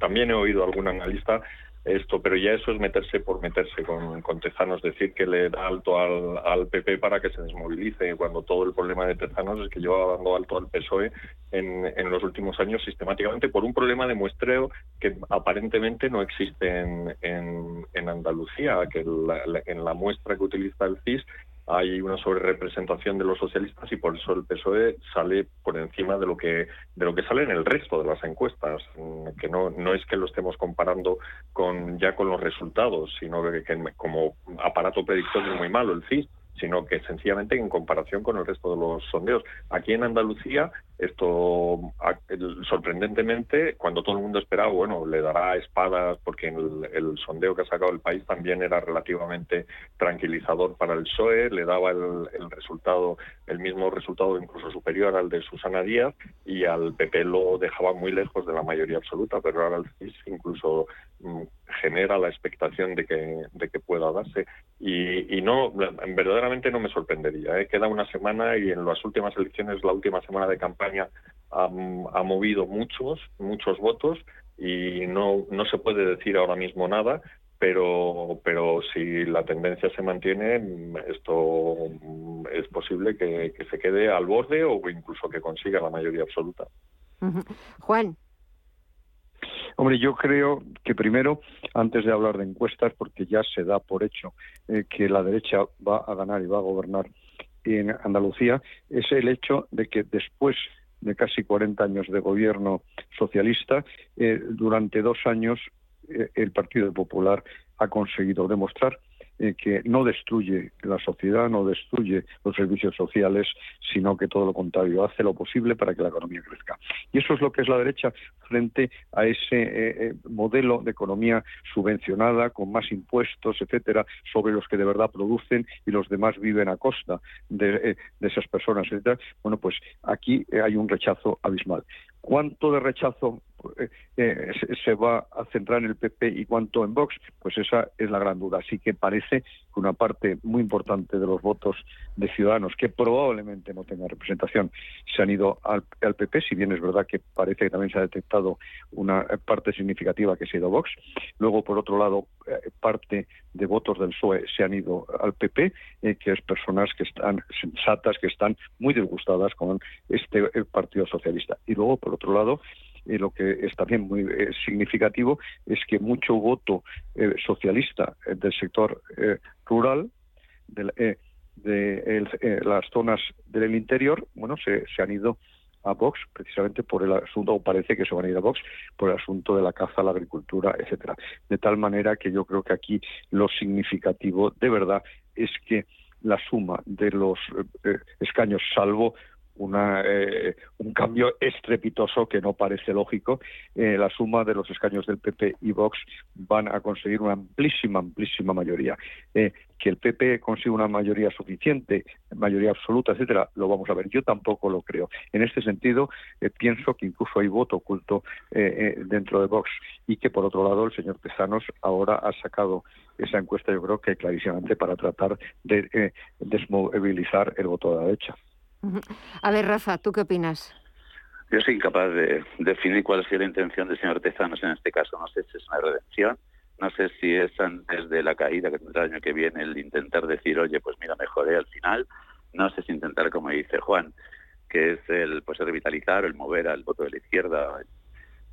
también he oído a algún analista esto, pero ya eso es meterse por meterse con, con Tezanos, decir que le da alto al, al, PP para que se desmovilice, cuando todo el problema de Tezanos es que lleva dando alto al PSOE en, en los últimos años sistemáticamente por un problema de muestreo que aparentemente no existe en, en, en Andalucía, que en la muestra que utiliza el CIS hay una sobrerepresentación de los socialistas y por eso el PSOE sale por encima de lo que de lo que sale en el resto de las encuestas. Mm, que no no es que lo estemos comparando con ya con los resultados sino que, que como aparato predictor es muy malo el CIS sino que sencillamente en comparación con el resto de los sondeos. Aquí en Andalucía, esto sorprendentemente, cuando todo el mundo esperaba, bueno, le dará espadas, porque el, el sondeo que ha sacado el país también era relativamente tranquilizador para el PSOE, le daba el, el resultado, el mismo resultado incluso superior al de Susana Díaz, y al PP lo dejaba muy lejos de la mayoría absoluta, pero ahora el CIS incluso mm, genera la expectación de que, de que pueda darse. Y, y no, verdaderamente no me sorprendería. ¿eh? Queda una semana y en las últimas elecciones, la última semana de campaña, ha, movido muchos, muchos votos y no, no se puede decir ahora mismo nada, pero, pero si la tendencia se mantiene, esto es posible que, que se quede al borde o incluso que consiga la mayoría absoluta. Juan. Hombre, yo creo que primero, antes de hablar de encuestas, porque ya se da por hecho eh, que la derecha va a ganar y va a gobernar en Andalucía, es el hecho de que después de casi 40 años de gobierno socialista, eh, durante dos años eh, el Partido Popular ha conseguido demostrar eh, que no destruye la sociedad, no destruye los servicios sociales, sino que todo lo contrario, hace lo posible para que la economía crezca. Y eso es lo que es la derecha frente a ese eh, modelo de economía subvencionada, con más impuestos, etcétera, sobre los que de verdad producen y los demás viven a costa de, de esas personas, etcétera. Bueno, pues aquí hay un rechazo abismal. ¿Cuánto de rechazo eh, eh, se va a centrar en el PP y cuánto en Vox? Pues esa es la gran duda. Así que parece que una parte muy importante de los votos de Ciudadanos, que probablemente no tengan representación, se han ido al, PP, si bien es verdad que parece que también se ha detectado una parte significativa que se ha ido a Vox. Luego, por otro lado, eh, parte de votos del PSOE se han ido al PP, que es personas que están sensatas, que están muy disgustadas con este Partido Socialista. Y luego, por otro lado, y lo que es también muy eh, significativo es que mucho voto eh, socialista eh, del sector rural, de, las zonas del interior, bueno, se, han ido a Vox precisamente por el asunto, o parece que se van a ir a Vox por el asunto de la caza, la agricultura, etcétera. De tal manera que yo creo que aquí lo significativo de verdad es que la suma de los escaños, salvo una, eh, un cambio estrepitoso que no parece lógico. Eh, la suma de los escaños del PP y Vox van a conseguir una amplísima, amplísima mayoría. Eh, que el PP consiga una mayoría suficiente, mayoría absoluta, etcétera, lo vamos a ver. Yo tampoco lo creo. En este sentido, pienso que incluso hay voto oculto dentro de Vox y que, por otro lado, el señor Pesanos ahora ha sacado esa encuesta, yo creo que clarísimamente para tratar de desmovilizar el voto de la derecha. A ver, Rafa, ¿tú qué opinas? Yo soy incapaz de definir cuál es la intención del señor Tezanos en este caso. No sé si es una redención, no sé si es antes de la caída que tendrá el año que viene el intentar decir, oye, pues mira, mejoré al final. No sé si intentar, como dice Juan, que es el pues revitalizar, el mover al voto de la izquierda,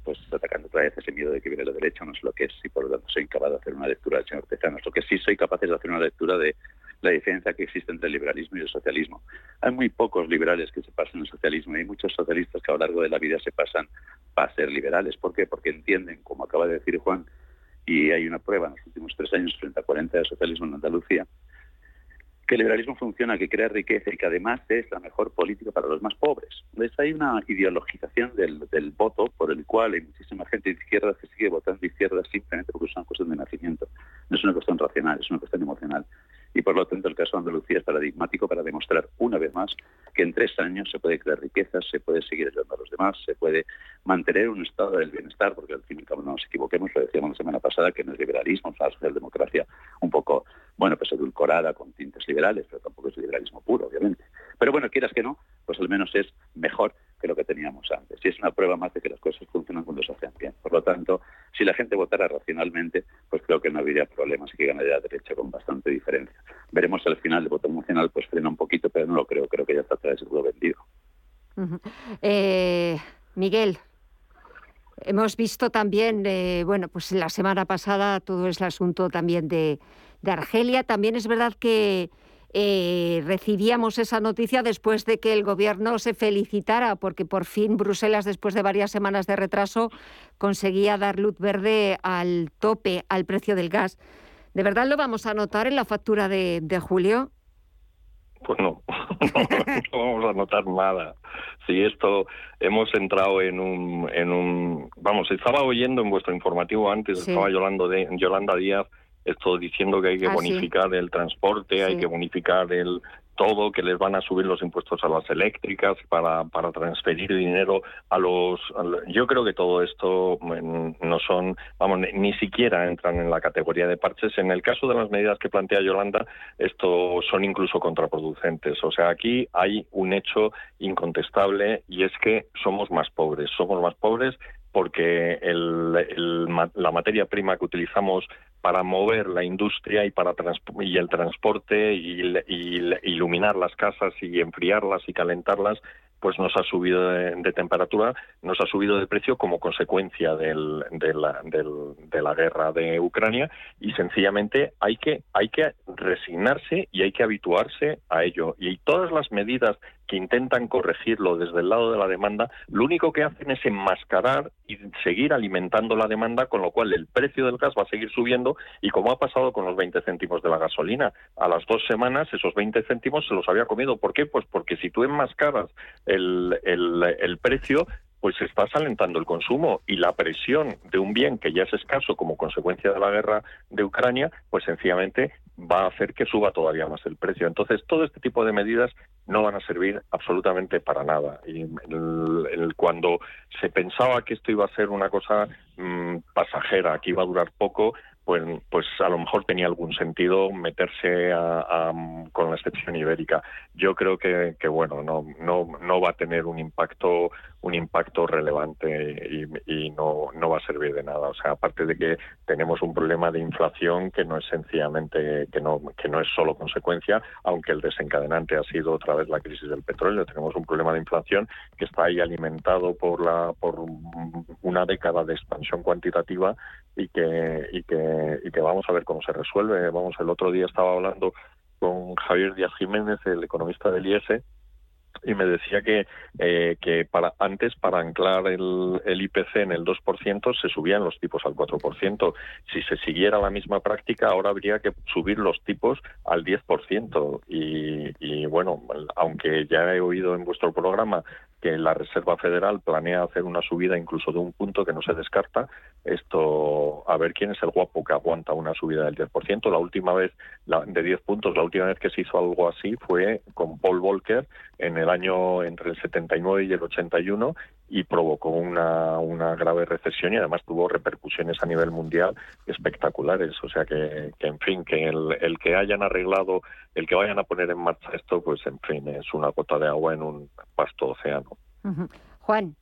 pues atacando otra vez ese miedo de que viene la derecha, no sé lo que es, y por lo tanto soy incapaz de hacer una lectura del señor Tezanos. Lo que sí soy capaz es de hacer una lectura de la diferencia que existe entre el liberalismo y el socialismo. Hay muy pocos liberales que se pasan al socialismo y hay muchos socialistas que a lo largo de la vida se pasan para ser liberales. ¿Por qué? Porque entienden, como acaba de decir Juan, y hay una prueba en los últimos tres años frente a 40 de socialismo en Andalucía, que el liberalismo funciona, que crea riqueza y que además es la mejor política para los más pobres. Entonces hay una ideologización del, voto por el cual hay muchísima gente de izquierda que sigue votando de izquierda simplemente porque es una cuestión de nacimiento. No es una cuestión racional, es una cuestión emocional y por lo tanto el caso de Andalucía es paradigmático para demostrar una vez más que en tres años se puede crear riqueza, se puede seguir ayudando a los demás, se puede mantener un estado del bienestar, porque al fin y al cabo no nos equivoquemos, lo decíamos la semana pasada, que no es liberalismo, es la socialdemocracia un poco, bueno, pues edulcorada con tintes liberales, pero tampoco es liberalismo puro, obviamente. Pero bueno, quieras que no, pues al menos es mejor que lo que teníamos antes. Y es una prueba más de que las cosas funcionan cuando se hacen bien. Por lo tanto, si la gente votara racionalmente, pues creo que no habría problemas y que ganaría la derecha con bastante diferencia. Veremos al final el voto emocional, pues frena un poquito, pero no lo creo. Creo que ya está atrás del vendido. Eh, Miguel, hemos visto también, eh, bueno, pues la semana pasada todo es el asunto también de, de Argelia. También es verdad que eh, recibíamos esa noticia después de que el Gobierno se felicitara porque por fin Bruselas, después de varias semanas de retraso, conseguía dar luz verde al tope, al precio del gas. ¿De verdad lo vamos a notar en la factura de, julio? Pues no, no, vamos a notar nada. Si esto hemos entrado en un, en un, vamos, estaba oyendo en vuestro informativo antes, estaba Yolanda, de, Yolanda Díaz esto diciendo que hay que ah, bonificar el transporte, hay que bonificar el todo, que les van a subir los impuestos a las eléctricas para, para transferir dinero a los... yo creo que todo esto mm, no son, vamos, ni, siquiera entran en la categoría de parches. En el caso de las medidas que plantea Yolanda, esto son incluso contraproducentes. O sea, aquí hay un hecho incontestable y es que somos más pobres. Somos más pobres porque la materia prima que utilizamos para mover la industria y para y el transporte y, iluminar las casas y enfriarlas y calentarlas pues nos ha subido de, temperatura, nos ha subido de precio como consecuencia de, la, de la guerra de Ucrania y sencillamente hay que, hay que resignarse y hay que habituarse a ello. Y todas las medidas que intentan corregirlo desde el lado de la demanda, lo único que hacen es enmascarar y seguir alimentando la demanda, con lo cual el precio del gas va a seguir subiendo y como ha pasado con los 20 céntimos de la gasolina, a las dos semanas esos 20 céntimos se los había comido. ¿Por qué? Pues porque si tú enmascaras el, el, precio, pues estás alentando el consumo y la presión de un bien que ya es escaso como consecuencia de la guerra de Ucrania, pues sencillamente va a hacer que suba todavía más el precio. Entonces, todo este tipo de medidas no van a servir absolutamente para nada. Y cuando se pensaba que esto iba a ser una cosa mm, pasajera, que iba a durar poco, pues, pues a lo mejor tenía algún sentido meterse con la excepción ibérica. Yo creo que, bueno, no, no, no va a tener un impacto un impacto relevante y, no, no va a servir de nada. O sea, aparte de que tenemos un problema de inflación que no es sencillamente, que no, que no es solo consecuencia, aunque el desencadenante ha sido otra vez la crisis del petróleo. Tenemos un problema de inflación que está ahí alimentado por la, por una década de expansión cuantitativa y que, y que, y que vamos a ver cómo se resuelve. Vamos, el otro día estaba hablando con Javier Díaz Jiménez, el economista del IES, y me decía que, eh, que para antes para anclar el, el, IPC en el 2% se subían los tipos al 4%. Si se siguiera la misma práctica, ahora habría que subir los tipos al 10%. Y, y bueno, aunque ya he oído en vuestro programa que la Reserva Federal planea hacer una subida incluso de un punto que no se descarta. Esto, a ver quién es el guapo que aguanta una subida del 10%. La última vez, la, de 10 puntos, la última vez que se hizo algo así fue con Paul Volcker en el año entre el 79 y el 81 y provocó una, una grave recesión y además tuvo repercusiones a nivel mundial espectaculares. O sea que, que en fin, que el, que hayan arreglado, el que vayan a poner en marcha esto, pues en fin, es una gota de agua en un vasto océano. Juan.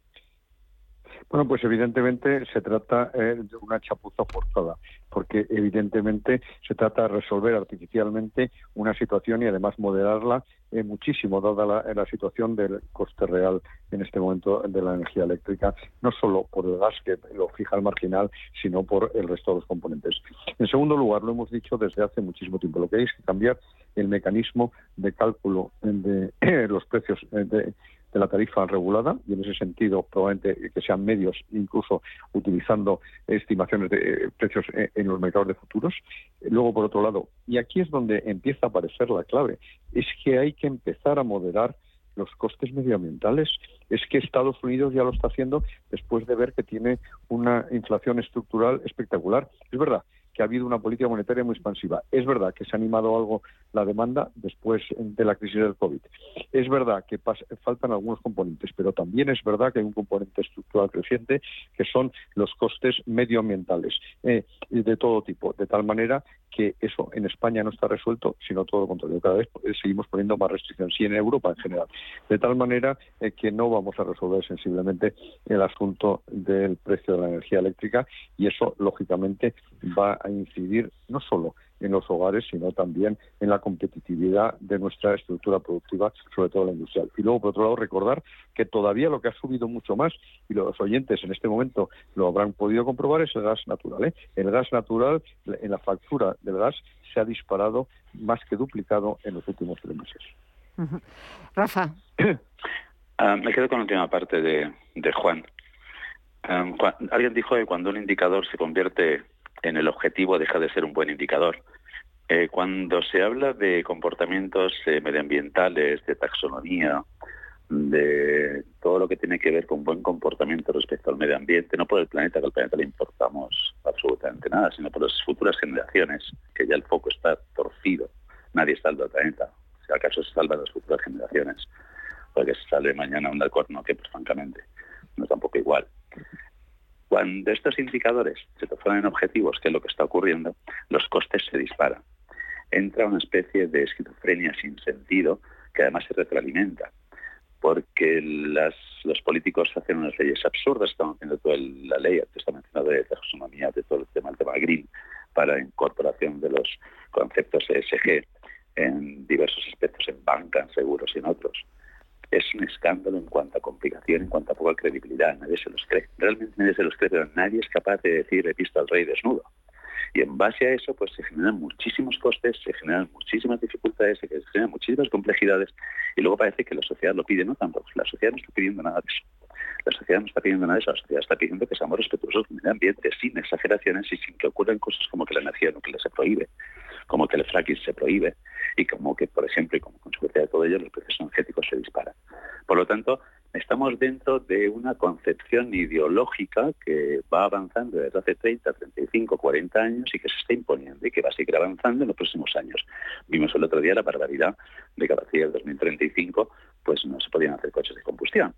Bueno, pues evidentemente se trata eh, de una chapuza forzada, porque evidentemente se trata de resolver artificialmente una situación y además moderarla eh, muchísimo, dada la, situación del coste real en este momento de la energía eléctrica, no solo por el gas que lo fija el marginal, sino por el resto de los componentes. En segundo lugar, lo hemos dicho desde hace muchísimo tiempo, lo que hay es que cambiar el mecanismo de cálculo de los precios eh, de de la tarifa regulada y en ese sentido probablemente que sean medios incluso utilizando estimaciones de eh, precios eh, en los mercados de futuros. Luego, por otro lado, y aquí es donde empieza a aparecer la clave, es que hay que empezar a moderar los costes medioambientales. Es que Estados Unidos ya lo está haciendo después de ver que tiene una inflación estructural espectacular. Es verdad, que ha habido una política monetaria muy expansiva. Es verdad que se ha animado algo la demanda después de la crisis del COVID. Es verdad que faltan algunos componentes, pero también es verdad que hay un componente estructural creciente que son los costes medioambientales eh, de todo tipo, de tal manera que eso en España no está resuelto, sino todo lo contrario. Cada vez seguimos poniendo más restricciones, y en Europa en general. De tal manera eh, que no vamos a resolver sensiblemente el asunto del precio de la energía eléctrica y eso, lógicamente, va a incidir no solo en los hogares, sino también en la competitividad de nuestra estructura productiva, sobre todo la industrial. Y luego, por otro lado, recordar que todavía lo que ha subido mucho más, y los oyentes en este momento lo habrán podido comprobar, es el gas natural. ¿eh? El gas natural, en la factura del gas, se ha disparado más que duplicado en los últimos tres meses. Rafa. Ah, me quedo con la última parte de, Juan. Ah, Juan. Alguien dijo que cuando un indicador se convierte en el objetivo deja de ser un buen indicador. Eh, cuando se habla de comportamientos eh, medioambientales, de taxonomía, de todo lo que tiene que ver con buen comportamiento respecto al medio ambiente, no por el planeta, que al planeta le importamos absolutamente nada, sino por las futuras generaciones, que ya el foco está torcido. Nadie salva al planeta. Si acaso se salvan las futuras generaciones, porque se sale mañana un alcorno que, pues francamente, no es tampoco igual. Cuando estos indicadores se transforman en objetivos, que es lo que está ocurriendo, los costes se disparan. Entra una especie de esquizofrenia sin sentido que además se retroalimenta, porque los políticos hacen unas leyes absurdas, están haciendo toda la ley, está mencionando de taxonomía, de todo el tema, el tema green, para incorporación de los conceptos ESG en diversos aspectos, en banca, en seguros y en otros es un escándalo en cuanto a complicación, en cuanto a poca credibilidad. Nadie se los cree. Realmente nadie se los cree, pero nadie es capaz de decir he visto al rey desnudo. Y en base a eso, pues se generan muchísimos costes, se generan muchísimas dificultades, se generan muchísimas complejidades y luego parece que la sociedad lo pide, no tampoco. La sociedad no está pidiendo nada de eso. La sociedad no está pidiendo nada de eso, la sociedad está pidiendo que seamos respetuosos del medio ambiente, sin exageraciones y sin que ocurran cosas como que la energía nuclear se prohíbe, como que el fracking se prohíbe y como que, por ejemplo, y como consecuencia de todo ello, los precios energéticos se disparan. Por lo tanto, estamos dentro de una concepción ideológica que va avanzando desde hace 30, 35, 40 años y que se está imponiendo y que va a seguir avanzando en los próximos años. Vimos el otro día la barbaridad de que a partir del 2035 pues no se podían hacer coches de combustión.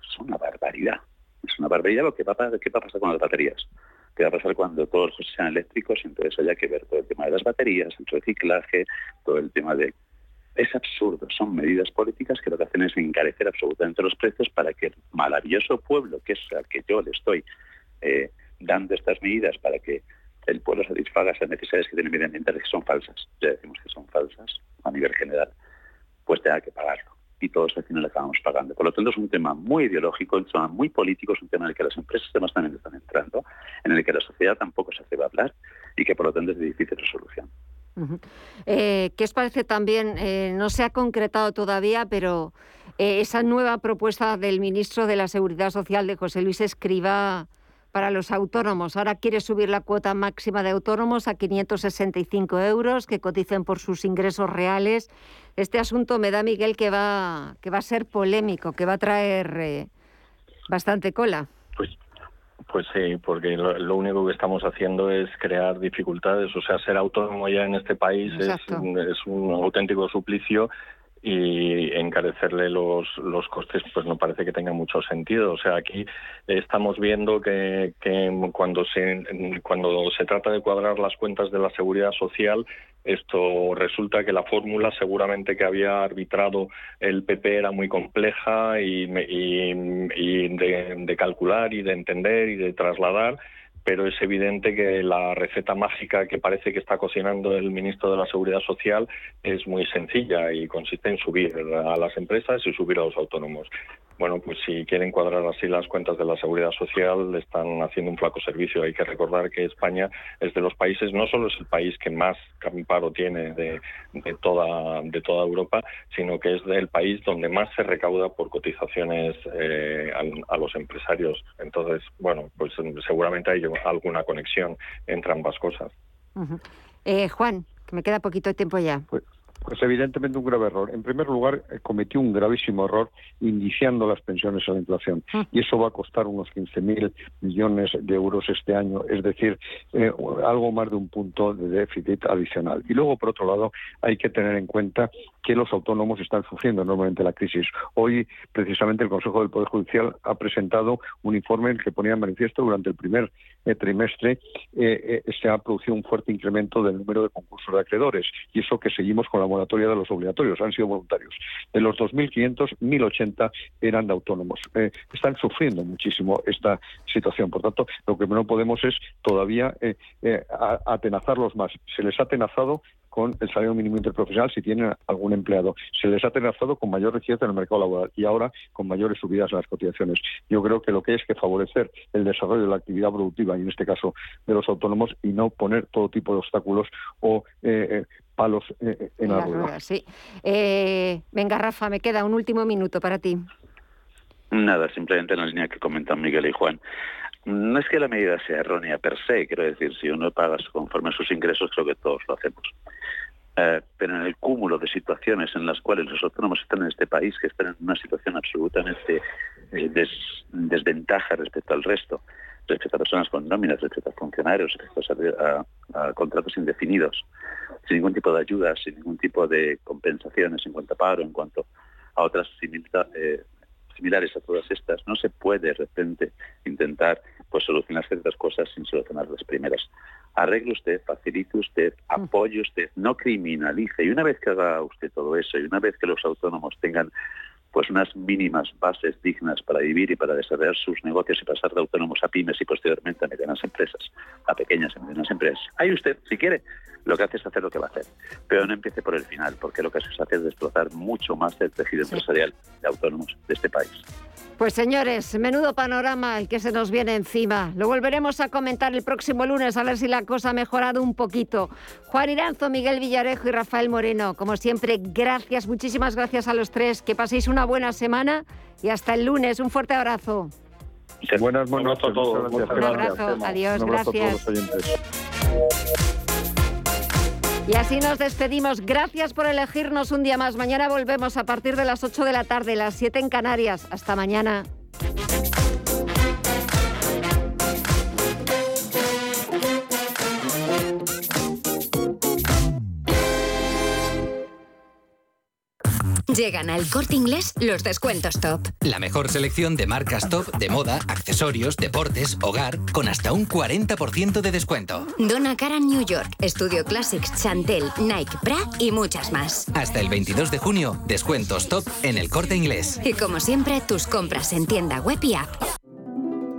Es una barbaridad. Es una barbaridad lo que va a, qué va a pasar con las baterías. ¿Qué va a pasar cuando todos los coches sean eléctricos? Entonces haya que ver todo el tema de las baterías, el reciclaje, todo el tema de es absurdo, son medidas políticas que lo que hacen es encarecer absolutamente los precios para que el maravilloso pueblo, que es al que yo le estoy eh, dando estas medidas para que el pueblo satisfaga esas necesidades que tiene medioambientales que son falsas, ya decimos que son falsas a nivel general, pues tenga que pagarlo. Y todos al final acabamos pagando. Por lo tanto, es un tema muy ideológico, un tema muy político, es un tema en el que las empresas además también están entrando, en el que la sociedad tampoco se hace hablar y que por lo tanto es de difícil resolución. Eh, ¿Qué os parece también? Eh, no se ha concretado todavía, pero eh, esa nueva propuesta del ministro de la Seguridad Social de José Luis Escriba para los autónomos. Ahora quiere subir la cuota máxima de autónomos a 565 euros, que coticen por sus ingresos reales. Este asunto me da, Miguel, que va, que va a ser polémico, que va a traer bastante cola. Pues pues sí, porque lo, único que estamos haciendo es crear dificultades. O sea, ser autónomo ya en este país es, un auténtico suplicio y encarecerle los, los costes pues no parece que tenga mucho sentido. O sea, aquí estamos viendo que, que cuando, se, cuando se trata de cuadrar las cuentas de la seguridad social, esto resulta que la fórmula seguramente que había arbitrado el PP era muy compleja y, de, calcular y de entender y de trasladar pero es evidente que la receta mágica que parece que está cocinando el ministro de la Seguridad Social es muy sencilla y consiste en subir a las empresas y subir a los autónomos. Bueno, pues si quieren cuadrar así las cuentas de la seguridad social, le están haciendo un flaco servicio. Hay que recordar que España es de los países, no solo es el país que más paro tiene de, toda, de toda Europa, sino que es el país donde más se recauda por cotizaciones eh, a, los empresarios. Entonces, bueno, pues seguramente hay alguna conexión entre ambas cosas. Eh, Juan, que me queda poquito de tiempo ya. Pues, pues evidentemente un grave error. En primer lugar, eh, cometió un gravísimo error indiciando las pensiones a la inflación. Mm. Y eso va a costar unos 15.000 millones de euros este año, es decir, eh, algo más de un punto de déficit adicional. Y luego, por otro lado, hay que tener en cuenta que los autónomos están sufriendo enormemente la crisis. Hoy, precisamente, el Consejo del Poder Judicial ha presentado un informe en el que ponía en manifiesto durante el primer eh, trimestre se ha producido un fuerte incremento del número de concursos de acreedores. Y eso que seguimos con la moratoria de los obligatorios, han sido voluntarios. De los 2.500, 1.080 eran de autónomos. Eh, están sufriendo muchísimo esta situación. Por tanto, lo que no podemos es todavía eh, eh, atenazarlos más. Se les ha atenazado con el salario mínimo interprofesional si tienen algún empleado. Se les ha atenazado con mayor rigidez en el mercado laboral y ahora con mayores subidas en las cotizaciones. Yo creo que lo que es que favorecer el desarrollo de la actividad productiva y en este caso de los autónomos y no poner todo tipo de obstáculos o palos eh, eh, en, la rueda. Sí. Eh, venga, Rafa, me queda un último minuto para ti. Nada, simplemente en la línea que comentan Miguel y Juan. No es que la medida sea errónea per se, quiero decir, si uno paga conforme a sus ingresos, creo que todos lo hacemos. pero en el cúmulo de situaciones en las cuales los autónomos están en este país, que están en una situación absolutamente des, desventaja respecto al resto, respecto a personas con nóminas, respecto a funcionarios, respecto a, contratos indefinidos, sin ningún tipo de ayuda, sin ningún tipo de compensaciones en cuanto a paro, en cuanto a otras eh, similares a todas estas, no se puede de repente intentar pues solucionar ciertas cosas sin solucionar las primeras. Arregle usted, facilite usted, mm. apoye usted, no criminalice. Y una vez que haga usted todo eso y una vez que los autónomos tengan pues unas mínimas bases dignas para vivir y para desarrollar sus negocios y pasar de autónomos a pymes y posteriormente a medianas empresas, a pequeñas y medianas empresas. Ahí usted, si quiere, lo que hace es hacer lo que va a hacer. Pero no empiece por el final, porque lo que hace es destrozar mucho más el tejido empresarial de autónomos de este país. Pues señores, menudo panorama el que se nos viene encima. Lo volveremos a comentar el próximo lunes a ver si la cosa ha mejorado un poquito. Juan Iranzo, Miguel Villarejo y Rafael Moreno, como siempre, gracias, muchísimas gracias a los tres. Que paséis una buena semana y hasta el lunes. Un fuerte abrazo. Buenas noches a todos. Un abrazo, adiós, gracias. Y así nos despedimos. Gracias por elegirnos un día más. Mañana volvemos a partir de las 8 de la tarde, las 7 en Canarias. Hasta mañana. Llegan al corte inglés los descuentos top. La mejor selección de marcas top de moda, accesorios, deportes, hogar, con hasta un 40% de descuento. Donna Karan New York, Studio Classics, Chantel, Nike, Bra y muchas más. Hasta el 22 de junio, descuentos top en el corte inglés. Y como siempre, tus compras en tienda web y app.